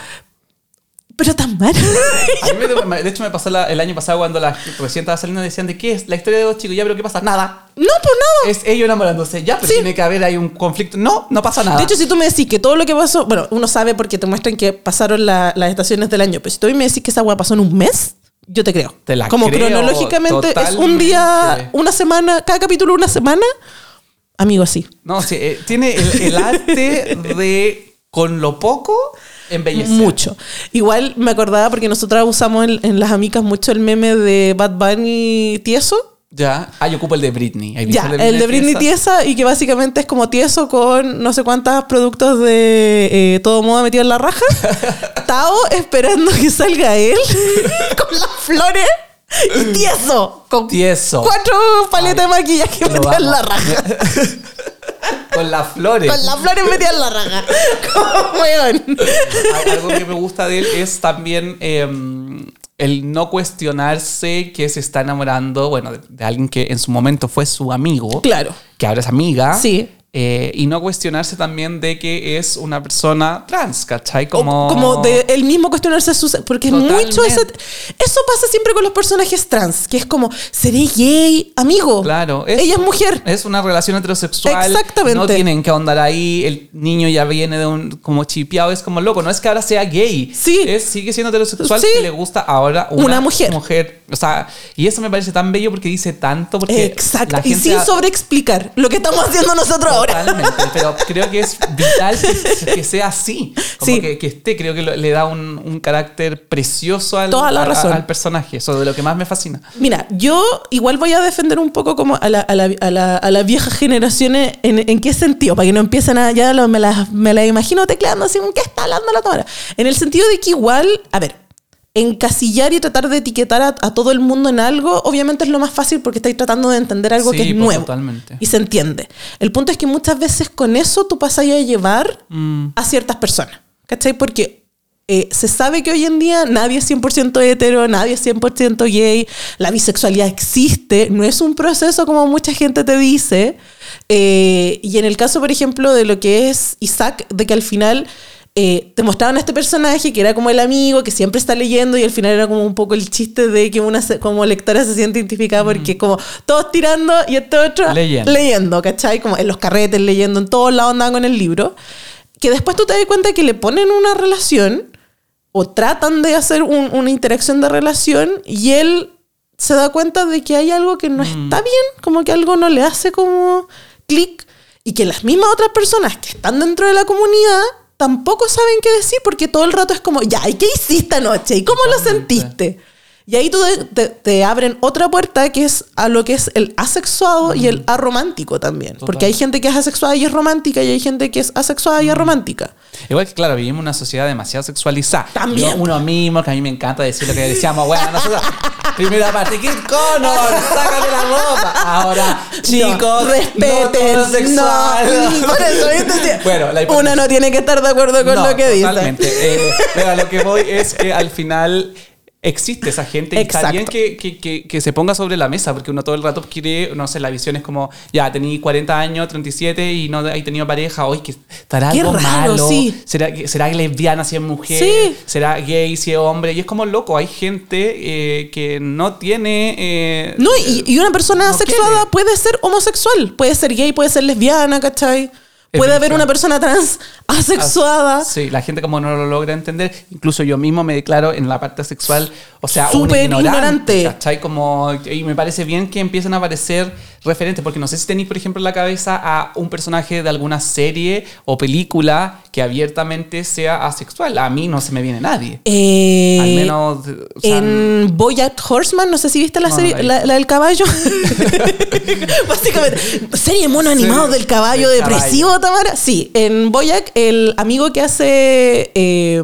Pero tan mal. A mí me- me- de hecho, me pasó la- el año pasado cuando la, recién estaba saliendo decían de qué es la historia de dos chicos. Ya, pero ¿qué pasa? Nada. no, pues nada. Es ellos enamorándose. Ya, pero Sí. tiene que haber ahí un conflicto. No, no pasa nada. De hecho, si tú me decís que todo lo que pasó, bueno, uno sabe porque te muestran que pasaron la- las estaciones del año, pero si tú me decís que esa weá pasó en un mes, yo te creo. Te la Como creo cronológicamente es un día, una semana, cada capítulo una semana, amigo, sí. No, sí, eh, tiene el, el arte de, con lo poco, embellecer. Mucho. Igual me acordaba porque nosotros usamos en, en las amigas mucho el meme de Bad Bunny tieso. Ya. Ah, yo ocupo el de Britney. ¿Has visto Ya, el de Britney Tiesa? tiesa y que básicamente es como tieso con no sé cuántos productos de eh, todo modo metido en la raja. Tao esperando que salga él con las flores y tieso. Con Tieso. cuatro paletas de maquillaje metidas en la raja. Con las flores. Con las flores metidas en la raja. Como weón. Algo que me gusta de él es también eh, el no cuestionarse que se está enamorando, bueno, de, de alguien que en su momento fue su amigo, Claro. que ahora es amiga. Sí. Eh, y no cuestionarse también de que es una persona trans, ¿cachai? Como, Como, como de él mismo cuestionarse su porque es Totalmente. mucho ese eso pasa siempre con los personajes trans que es como seré gay amigo Claro. ella es mujer Es una relación heterosexual. Exactamente. No tienen que ahondar ahí. El niño ya viene de un como chipeado. Es como loco. No es que ahora sea gay. Sí. Es, sigue siendo heterosexual Sí. que le gusta ahora una, Una mujer. O sea, y eso me parece tan bello porque dice tanto. Porque exacto la y gente sin ha- sobreexplicar lo que estamos haciendo nosotros ahora Totalmente, pero creo que es vital que, sea así. Como Sí. que, que esté, creo que lo- le da un, un carácter precioso al, Toda la al- razón. al personaje. Eso de lo que más me fascina. Mira, yo igual voy a defender un poco como a la, a la, a la, a las viejas generaciones. ¿En, en qué sentido? Para que no empiecen a. Ya lo- me las me la imagino tecleando así, ¿qué está hablando la tomara? En el sentido de que igual, a ver, encasillar y tratar de etiquetar a, a todo el mundo en algo, obviamente es lo más fácil porque estáis tratando de entender algo Sí, que es pues, nuevo. totalmente. Y se entiende. El punto es que muchas veces con eso tú pasas a llevar Mm. a ciertas personas. ¿Cachai? Porque eh, se sabe que hoy en día nadie es 100% hetero, nadie es 100% gay, la bisexualidad existe, no es un proceso como mucha gente te dice. Eh, y en el caso, por ejemplo, de lo que es Isaac, de que al final eh, te mostraban a este personaje que era como el amigo que siempre está leyendo y al final era como un poco el chiste de que una se- como lectora se siente identificada porque como todos tirando y este otro Leyendo. leyendo, ¿cachai? Como en los carretes, leyendo, en todos lados andaban con el libro. Que después tú te das cuenta que le ponen una relación o tratan de hacer un- una interacción de relación y él se da cuenta de que hay algo que no está bien, como que algo no le hace como clic y que las mismas otras personas que están dentro de la comunidad tampoco saben qué decir porque todo el rato es como, ya, ¿y qué hiciste anoche? ¿Y cómo lo sentiste? Y ahí tú te, te- abren otra puerta que es a lo que es el asexuado y el aromántico también. Total. Porque hay gente que es asexuada y es romántica y hay gente que es asexuada y es romántica. Igual que, claro, vivimos una sociedad demasiado sexualizada. También. Yo, uno mismo, que a mí me encanta decir lo que decíamos, bueno, nosotros, primera parte, Kid Connor, sácame la ropa. Ahora, chicos, No, respeten. no sexual. No, por eso, ¿viste? Bueno, la Uno no tiene que estar de acuerdo con lo que dice. totalmente. Eh, pero a lo que voy es que al final existe esa gente y está bien que, que- que- que se ponga sobre la mesa porque uno todo el rato quiere, no sé, la visión es como, ya, tení 40 años, 37 y no hay tenido pareja, hoy que estará Qué algo raro, malo, sí. ¿Será, será lesbiana si es mujer, Sí. será gay si es hombre y es como loco, hay gente eh, que no tiene... eh, No, y, y una persona no asexuada quiere. puede ser homosexual, puede ser gay, puede ser lesbiana, ¿cachai? Puede haber una persona trans asexuada. Sí, la gente como no lo logra entender. Incluso yo mismo me declaro en la parte sexual, o sea, Súper ignorante. ignorante. ¿cachai? Como, y me parece bien que empiecen a aparecer referentes, porque no sé si tenéis, por ejemplo, en la cabeza a un personaje de alguna serie o película que abiertamente sea asexual. A mí no se me viene nadie. Eh, Al menos... o sea, en Boyack Horseman, no sé si viste la No, serie, no la he la, la del caballo. Básicamente, serie mono animado del caballo del depresivo, Tamara. Sí, en Boyack, el amigo que hace. eh,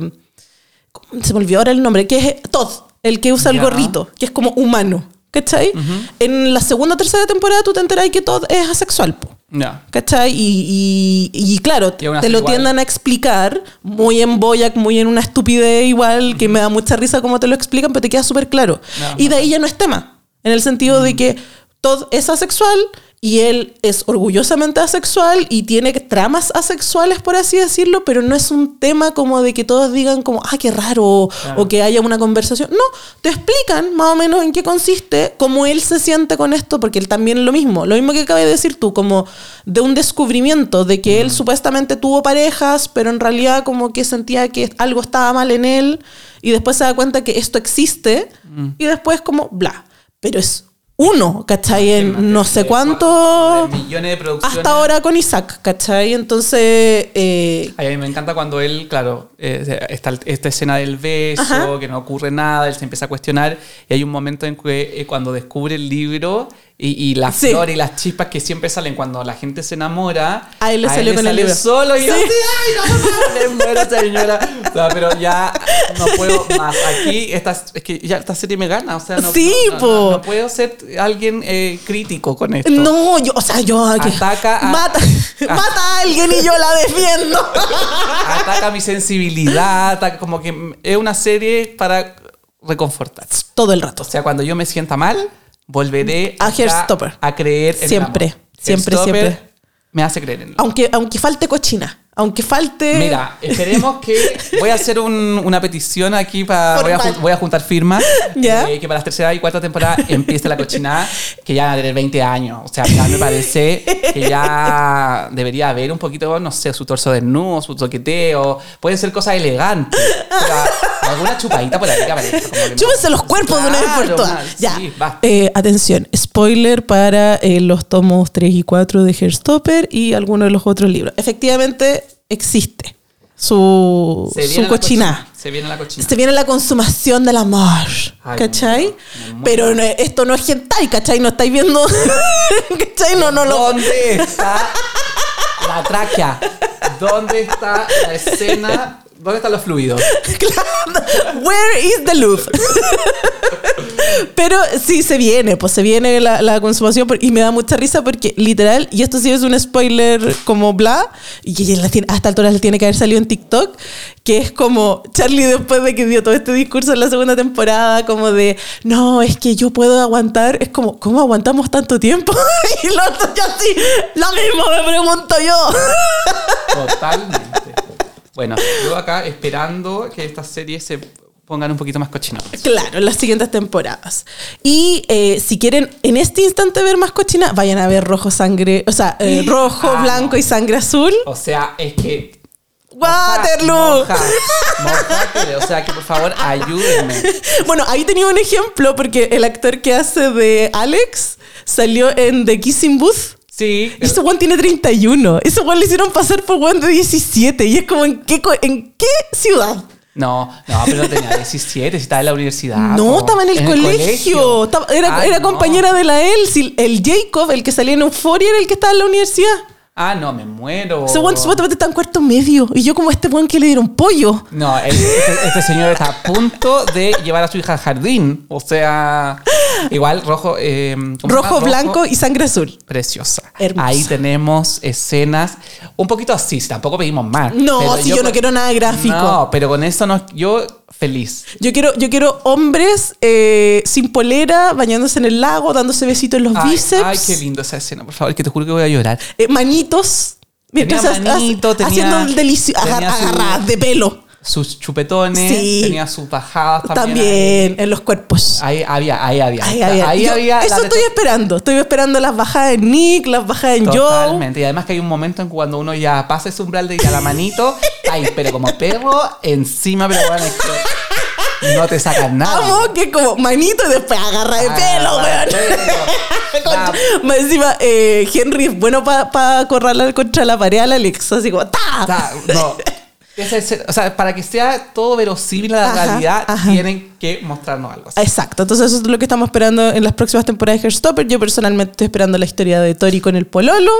¿cómo se me olvidó ahora el nombre, que es Todd, el que usa el Ya. gorrito, que es como humano. ¿Cachai? En la segunda o tercera temporada tú te enteras que Todd es asexual. po. ya. ¿Cachai? Y, y, y claro, te lo igual. tiendan a explicar muy en Boyac, muy en una estupidez igual, que me da mucha risa como te lo explican, pero te queda súper claro. No, y de ahí ya no es tema, en el sentido de que Todd es asexual y él es orgullosamente asexual y tiene tramas asexuales, por así decirlo, pero no es un tema como de que todos digan como, ah, qué raro, o- Claro. o que haya una conversación. No, te explican más o menos en qué consiste, cómo él se siente con esto, porque él también es lo mismo, lo mismo que acabas de decir tú, como de un descubrimiento de que él supuestamente tuvo parejas, pero en realidad como que sentía que algo estaba mal en él y después se da cuenta que esto existe y después como bla. Pero es uno, ¿cachai? En no sé cuánto... millones de producciones. Hasta ahora con Isaac, ¿cachai? Entonces, eh, Ay, a mí me encanta cuando él, claro, eh, está esta escena del beso, Ajá. que no ocurre nada, él se empieza a cuestionar y hay un momento en que eh, cuando descubre el libro y, y las Sí. flores y las chispas que siempre salen cuando la gente se enamora, A él le salió con el sale libro. solo y yo Sí. así, ay, no, no, no, muero, señora. O sea, pero ya no puedo más. Aquí esta, es que ya esta serie me gana, o sea, no, Sí, no, no, po. no- no puedo ser alguien eh, crítico con esto. no, yo, o sea, yo aquí- Ataca a- mata, a- mata a alguien y yo la defiendo. ataca mi sensibilidad, ataca- como que es una serie para reconfortar. Todo el rato. O sea, cuando yo me sienta mal, volveré A acá Heartstopper. a creer en el Siempre, amor. siempre, siempre. Me hace creer en él. Aunque, aunque falte cochina. Aunque falte. Mira, esperemos que. Voy a hacer un- una petición aquí para. Voy, a voy a juntar firmas. Ya. eh, que para la tercera y cuarta temporada empiece la cochinada, que ya va a tener 20 años. O sea, ya me parece que ya debería haber un poquito, no sé, su torso desnudo, su toqueteo. Pueden ser cosas elegantes. Pero alguna chupadita por ahí no- Chúpense los cuerpos de una vez por todas. Ya. Sí. Eh, atención, spoiler para eh, los tomos 3 y 4 de Hairstopper y algunos de los otros libros. Efectivamente, existe su, su cochina. Se viene la cochina. Se viene la consumación del amor, Ay, ¿cachai? me muero, me muero. Pero no- esto no es hentai, ¿cachai? No estáis viendo, ¿cachai? No, no lo... ¿Dónde está la tráquea? ¿Dónde está la escena? ¿Dónde están los fluidos? Where is the love? Pero sí se viene, pues se viene la, la consumación por- y me da mucha risa porque literal, y esto sí es un spoiler como bla, y la tiene- a esta altura le tiene que haber salido en TikTok, que es como Charlie después de que dio todo este discurso en la segunda temporada, como de, no, es que yo puedo aguantar, es como, ¿cómo aguantamos tanto tiempo? y lo ya así, lo mismo me pregunto yo. Totalmente. Bueno, yo acá esperando que estas series se pongan un poquito más cochinadas. Claro, en las siguientes temporadas. Y eh, si quieren en este instante ver más cochina, vayan a ver rojo sangre, o sea, eh, rojo, Ah, blanco y sangre azul. O sea, es que. Waterloo. Moja, o sea, que por favor ayúdenme. Bueno, ahí tenía un ejemplo porque el actor que hace de Alex salió en The Kissing Booth. Sí. Y ese one tiene 31. Ese one le hicieron pasar por one de 17. Y es como, ¿en qué, en qué ciudad? No, no, pero tenía 17, si estaba en la universidad. No, estaba en el colegio. Estaba- era Ay, era no. compañera de la Elsie. El Jacob, el que salía en Euphoria, era el que estaba en la universidad. Ah, no, me muero. Ese one supuestamente está en cuarto medio. Y yo como este one que le dieron pollo. No, el- este, este señor está a punto de llevar a su hija al jardín. O sea, igual rojo. eh, ¿cómo se Rojo, llama? blanco y sangre azul. Preciosa. Hermosa. Ahí tenemos escenas un poquito así, tampoco pedimos más. No, si yo no quiero nada gráfico. No, pero con eso no, yo feliz. Yo quiero, yo quiero hombres eh, sin polera, bañándose en el lago, dándose besitos en los Ay, bíceps. ay, qué lindo esa escena, por favor, que te juro que voy a llorar. eh, manitos. Mientras Tenía manito, tenía- haciendo el delicioso. Agarradas de pelo. Sus chupetones, Sí. tenía sus bajadas también. También, en los cuerpos. Ahí, había, ahí había. Ahí había. Ahí Yo- había eso estoy esperando. Estoy esperando las bajadas en Nick, las bajadas en Joe. Totalmente. Y además que hay un momento en cuando uno ya pasa ese umbral de ir a la manito, ahí, pero como perro, encima, pero bueno, es que no te sacan nada. Amo que como manito y después agarra de pelo, weón. Más encima, eh, Henry es bueno para acorralar contra la pared al Alex. Así como, ¡ta! Sea, no. O sea, para que sea todo verosímil a la Ajá, realidad, ajá. tienen que mostrarnos algo así. Exacto, entonces eso es lo que estamos esperando en las próximas temporadas de Hairstopper. Yo personalmente estoy esperando la historia de Tori con el Pololo.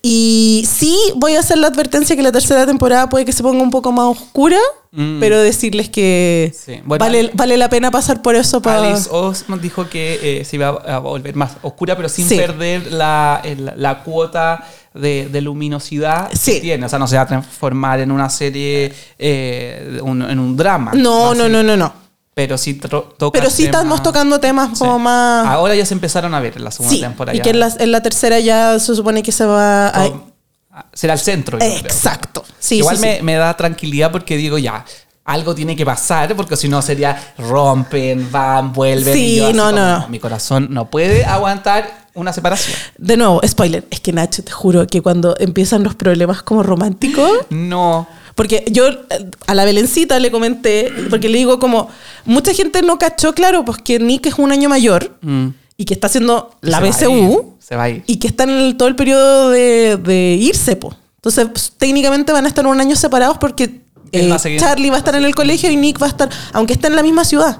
Y sí, voy a hacer la advertencia que la tercera temporada puede que se ponga un poco más oscura, Mm. pero decirles que Sí, bueno, vale, vale la pena pasar por eso para... Alice Oz nos dijo que eh, se iba a volver más oscura, pero sin Sí. perder la, el- la cuota de, de luminosidad Sí. que tiene. O sea, no se va a transformar en una serie, eh, un- en un drama. No, no, no, no, no. pero sí toca Pero sí temas- estamos tocando temas Sí. como más... Ahora ya se empezaron a ver en la segunda sí, temporada. y que en la, en la tercera ya se supone que se va a... Todo- será el centro. yo creo. Exacto. Sí, Igual me, da tranquilidad porque digo ya. Algo tiene que pasar porque si no sería rompen, van, vuelven. Sí, y yo no, como, no. Mi corazón no puede aguantar una separación. De nuevo, spoiler. Es que Nacho, te juro que cuando empiezan los problemas como románticos... No. Porque yo eh, a la Belencita le comenté, porque le digo como, mucha gente no cachó, claro, pues que Nick es un año mayor Mm. y que está haciendo la Se BCU Se va a ir. y que está en el- todo el periodo de, de irse, po. Entonces, pues, técnicamente van a estar un año separados porque eh, va Charlie va a estar en el colegio y Nick va a estar, aunque esté en la misma ciudad.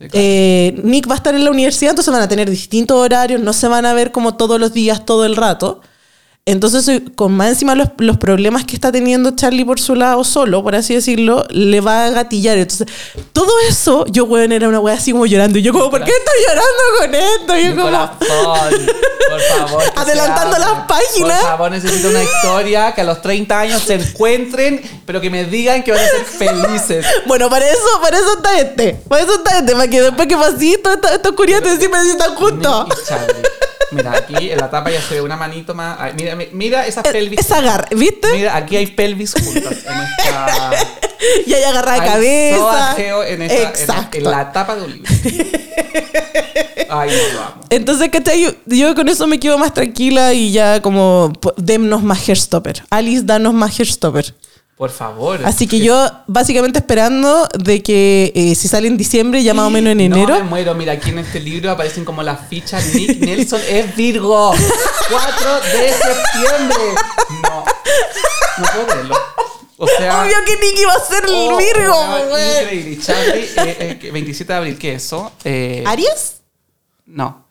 Eh, Nick va a estar en la universidad, entonces van a tener distintos horarios, no se van a ver como todos los días, todo el rato. Entonces, con más encima los, los problemas que está teniendo Charlie por su lado solo, por así decirlo, le va a gatillar. Entonces, todo eso, yo, weón, era una weá así como llorando. Y yo como, ¿por qué estoy llorando con esto? Y yo Mi como, corazón, por favor. Adelantando las páginas. Por favor, necesito una historia que a los 30 años se encuentren, pero que me digan que van a ser felices. Bueno, para eso, para eso está este. Para eso está este, para que después que esta oscuridad te siempre están juntos. Mira, aquí en la tapa ya se ve una manito más. Ay, Mira, mi- mira esas pelvis. Esa agarra, ¿viste? Mira, aquí hay pelvis juntas en esta. Y ahí agarra de hay cabeza. sobajeo en, esta, en- Exacto. en la tapa de un libro. Ay, no amo. Entonces, ¿cachai? Yo, yo con eso me quedo más tranquila y ya como, dennos más hairstopper. Alice, danos más hairstopper. Por favor. Así que yo, básicamente esperando de que eh, si sale en diciembre, ya más o menos en enero. No me muero. Mira, aquí en este libro aparecen como las fichas. Nick Nelson es Virgo. 4 de septiembre. No. No puedo creerlo. O sea. Obvio que Nicky va a ser el oh, Virgo, güey. Increíble. Y Charlie, eh, eh, 27 de abril, ¿qué es eso? ¿Aries? No.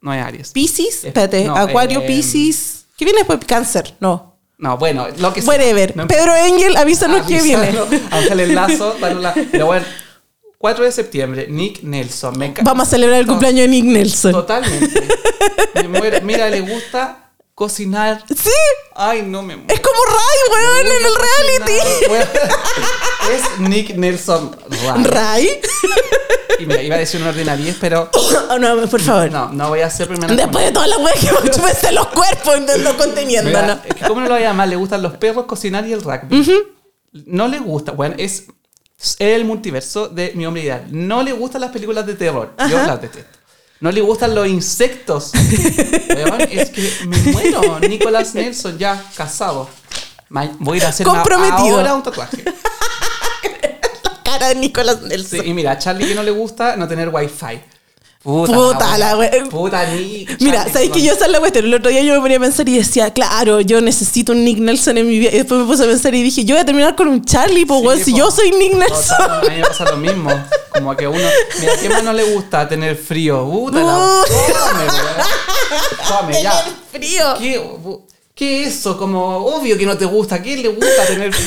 No es Aries. ¿Pisces? Espérate, no, Acuario, Pisces. ¿Qué viene después? Cáncer, no. No, bueno, lo que sea. Whatever. No Pedro Engel, avísanos qué viene. Ángeles Lazo, la- Pero bueno, 4 de septiembre, Nick Nelson. Me Vamos a celebrar el cumpleaños de Nick Nelson. Totalmente. Me muero. Mira, le gusta cocinar. Sí, Ay, no me muero. es como Ray, weón, en el reality. Es Nick Nelson Ray. Ray. Y mira, iba a decir una ordinariez, pero Oh, no, por favor. no, no voy a hacer primero. Después de todas las weas que hecho en los cuerpos, no conteniendo, Mira, ¿no? es que ¿Cómo no lo voy a llamar? Le gustan los perros, cocinar y el rugby. No le gusta, bueno, es el multiverso de mi hombre ideal. No le gustan las películas de terror. Yo Ajá. las detesto. No le gustan los insectos. Weón, es que me muero. Nicolás Nelson, ya casado. Voy a ir a hacer Comprometido. ahora un tatuaje. Cara de Nicolás Sí, Nelson. y mira, a Charlie que no le gusta no tener wifi. Puta, Puta la we- Puta Nick. Mira, ¿sabes que yo esa es la cuestión? El otro día yo me ponía a pensar y decía, claro, yo necesito un Nick Nelson en mi vida. Y después me puse a pensar y dije, yo voy a terminar con un Charlie, pues, Sí, weón, si yo soy Nick Nelson. A mí me pasa lo mismo. Como que uno. Mira, ¿qué más no le gusta tener frío? Puta la. Uh. Come, weón. Come, ya. Tener frío. ¿Qué, ¿Qué es eso? Como obvio que no te gusta. ¿A quién le gusta tener?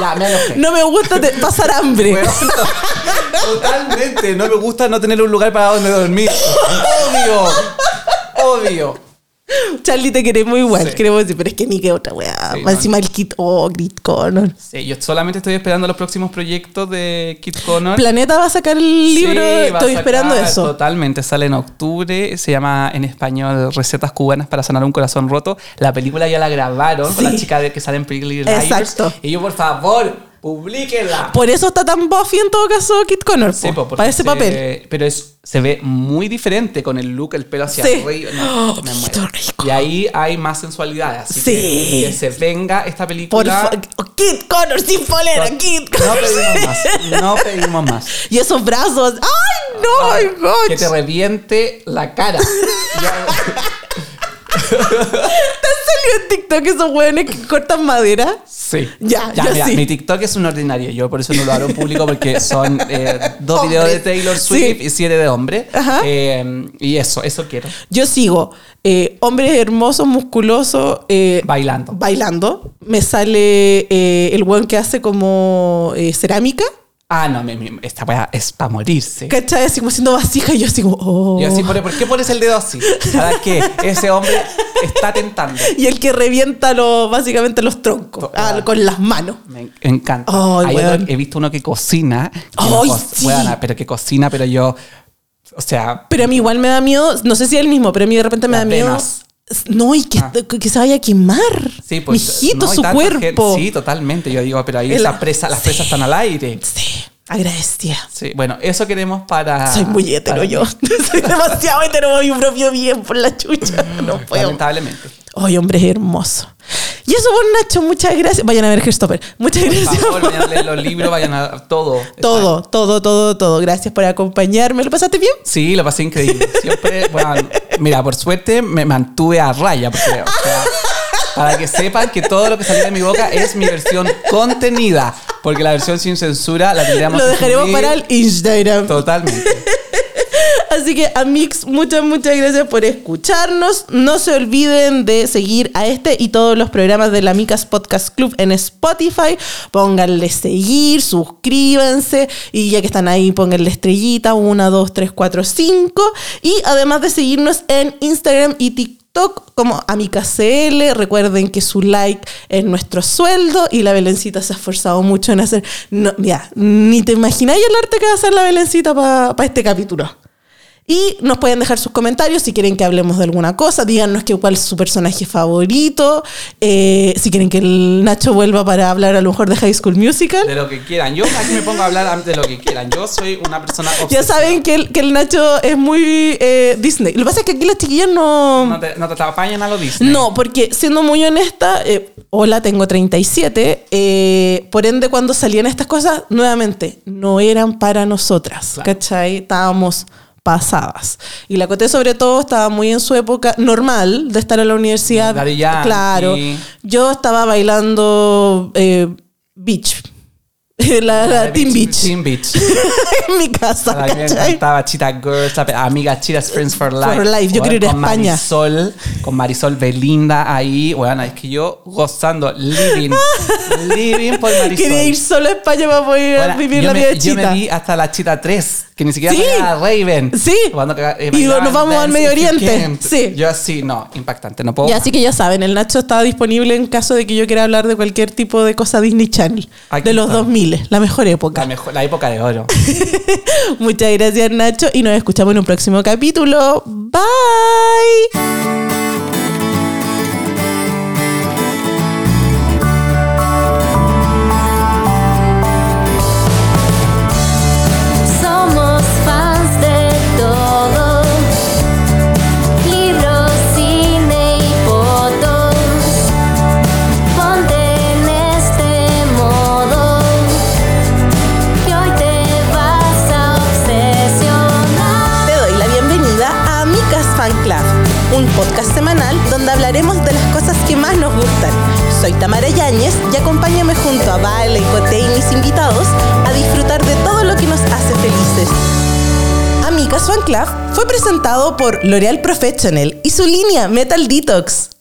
Ya, me. No me gusta te- pasar hambre. Weón, no. Totalmente. No me gusta no tener un lugar para donde dormir. Obvio. Obvio. Charlie te queremos igual, Sí. queremos decir, pero es que Nick es otra weá. Sí, no. encima el Kit, oh, Grit Connor. Sí, yo solamente estoy esperando los próximos proyectos de Kit Connor. Planeta va a sacar el libro, Sí, estoy esperando eso. Totalmente, sale en octubre. Se llama en español Recetas cubanas para sanar un corazón roto. La película ya la grabaron con la chica de que sale en Pretty Little. Exacto. Y yo, por favor, publíquenla. Por eso está tan buffy en todo caso Kit Connor, Sí, po, para ese se- papel. Pero es, se ve muy diferente con el look, el pelo hacia Sí. arriba. No, Oh, me. Y ahí hay más sensualidad. Así Sí. que, que se venga esta Por película. oh, Kit Connor sin polera, Kit no Connor. pedimos más. No pedimos más. Y esos brazos. ¡Ay, no, God! Que te reviente la cara. Ya- en TikTok esos hueones que cortan madera? Sí. Ya, mira, sí. Mi TikTok es un ordinario. Yo por eso no lo hago en público porque son eh, dos videos de Taylor Swift Sí. y siete de hombre. Ajá. Eh, y eso, eso quiero. Yo sigo eh, hombres hermosos, musculosos, eh, Bailando. bailando. Me sale el hueón que hace como cerámica. Ah, no, esta weá es para morirse. ¿Cachai? Así como haciendo vasija y yo así como, oh. Y así, ¿por, ¿por qué pones el dedo así? ¿Para qué? Ese hombre está tentando. Y el que revienta lo, básicamente los troncos ah, con las manos. Me encanta. Hay otro- he visto uno que cocina. no co- sí. pero que cocina, pero yo. O sea, Pero a mí igual me da miedo, no sé si es el mismo, pero a mí de repente me da miedo. No, y que, Ah. que se vaya a quemar. sí, pues. Mijito, no, su cuerpo. gente- sí, totalmente. Yo digo, pero ahí El- esa presa, las presas están al aire. Sí, agradecida. Sí, bueno, eso queremos para. Soy muy hetero yo. Soy demasiado hetero por mi propio bien, por la chucha. No puedo. Lamentablemente. Ay, hombre, es hermoso. Y eso, bueno, Nacho, muchas gracias. Vayan a ver Gestopper. Muchas Por gracias. favor, por- vayan a leer los libros, vayan a todo. Todo, todo, todo, todo. Gracias por acompañarme. ¿Lo pasaste bien? Sí, lo pasé increíble. Siempre, bueno, mira, por suerte me mantuve a raya, porque, o sea, para que sepan que todo lo que salió de mi boca es mi versión contenida, porque la versión sin censura la tendríamos Lo dejaremos para el Instagram. Totalmente. Así que, Amix, muchas, muchas gracias por escucharnos. No se olviden de seguir a este y todos los programas de la Amicas Podcast Club en Spotify. Pónganle seguir, suscríbanse y ya que están ahí, pónganle estrellita, 1, 2, 3, 4, 5. Y además de seguirnos en Instagram y TikTok como AmicasCL. Recuerden que su like es nuestro sueldo y la Belencita se ha esforzado mucho en hacer. No, mira, ni te imagináis el arte que va a hacer la Belencita para este capítulo. Y nos pueden dejar sus comentarios si quieren que hablemos de alguna cosa. Díganos que, cuál es su personaje favorito. eh, si quieren que el Nacho vuelva para hablar a lo mejor de High School Musical. De lo que quieran. Yo aquí me pongo a hablar de lo que quieran. Yo soy una persona Ya obsesiva. saben que el, que el Nacho es muy eh, Disney. Lo que pasa es que aquí las chiquillas no... No te, no te a lo Disney. No, porque siendo muy honesta, eh, hola, tengo 37, eh, por ende cuando salían estas cosas, nuevamente, no eran para nosotras, Claro. ¿cachai? Estábamos pasadas. Y la Coté sobre todo estaba muy en su época normal de estar en la universidad. Daddy. Claro. Yo estaba bailando eh, beach. La, la Team Beach. Team Beach. en mi casa, A mí me encantaba Cheetah Girls, la- amigas Cheetah's Friends for Life. For Life, yo quiero ir a con España. Marisol, con Marisol Belinda ahí. Bueno, es que yo gozando, living, living por Marisol. Quería ir solo a España para poder Bueno, vivir la me- vida de Yo me vi hasta la Chita 3, que ni siquiera Sí. era Raven. Sí. Cuando, eh, Y nos vamos al Medio Oriente. Sí. Yo así, no, impactante, no puedo. Y así que ya saben, el Nacho está disponible en caso de que yo quiera hablar de cualquier tipo de cosa Disney Channel. Aquí de los está. 2000, la mejor época. la, mejor, la época de oro. Muchas gracias, Nacho, y nos escuchamos en un próximo capítulo. Bye. Por L'Oreal Professional y su línea Metal Detox.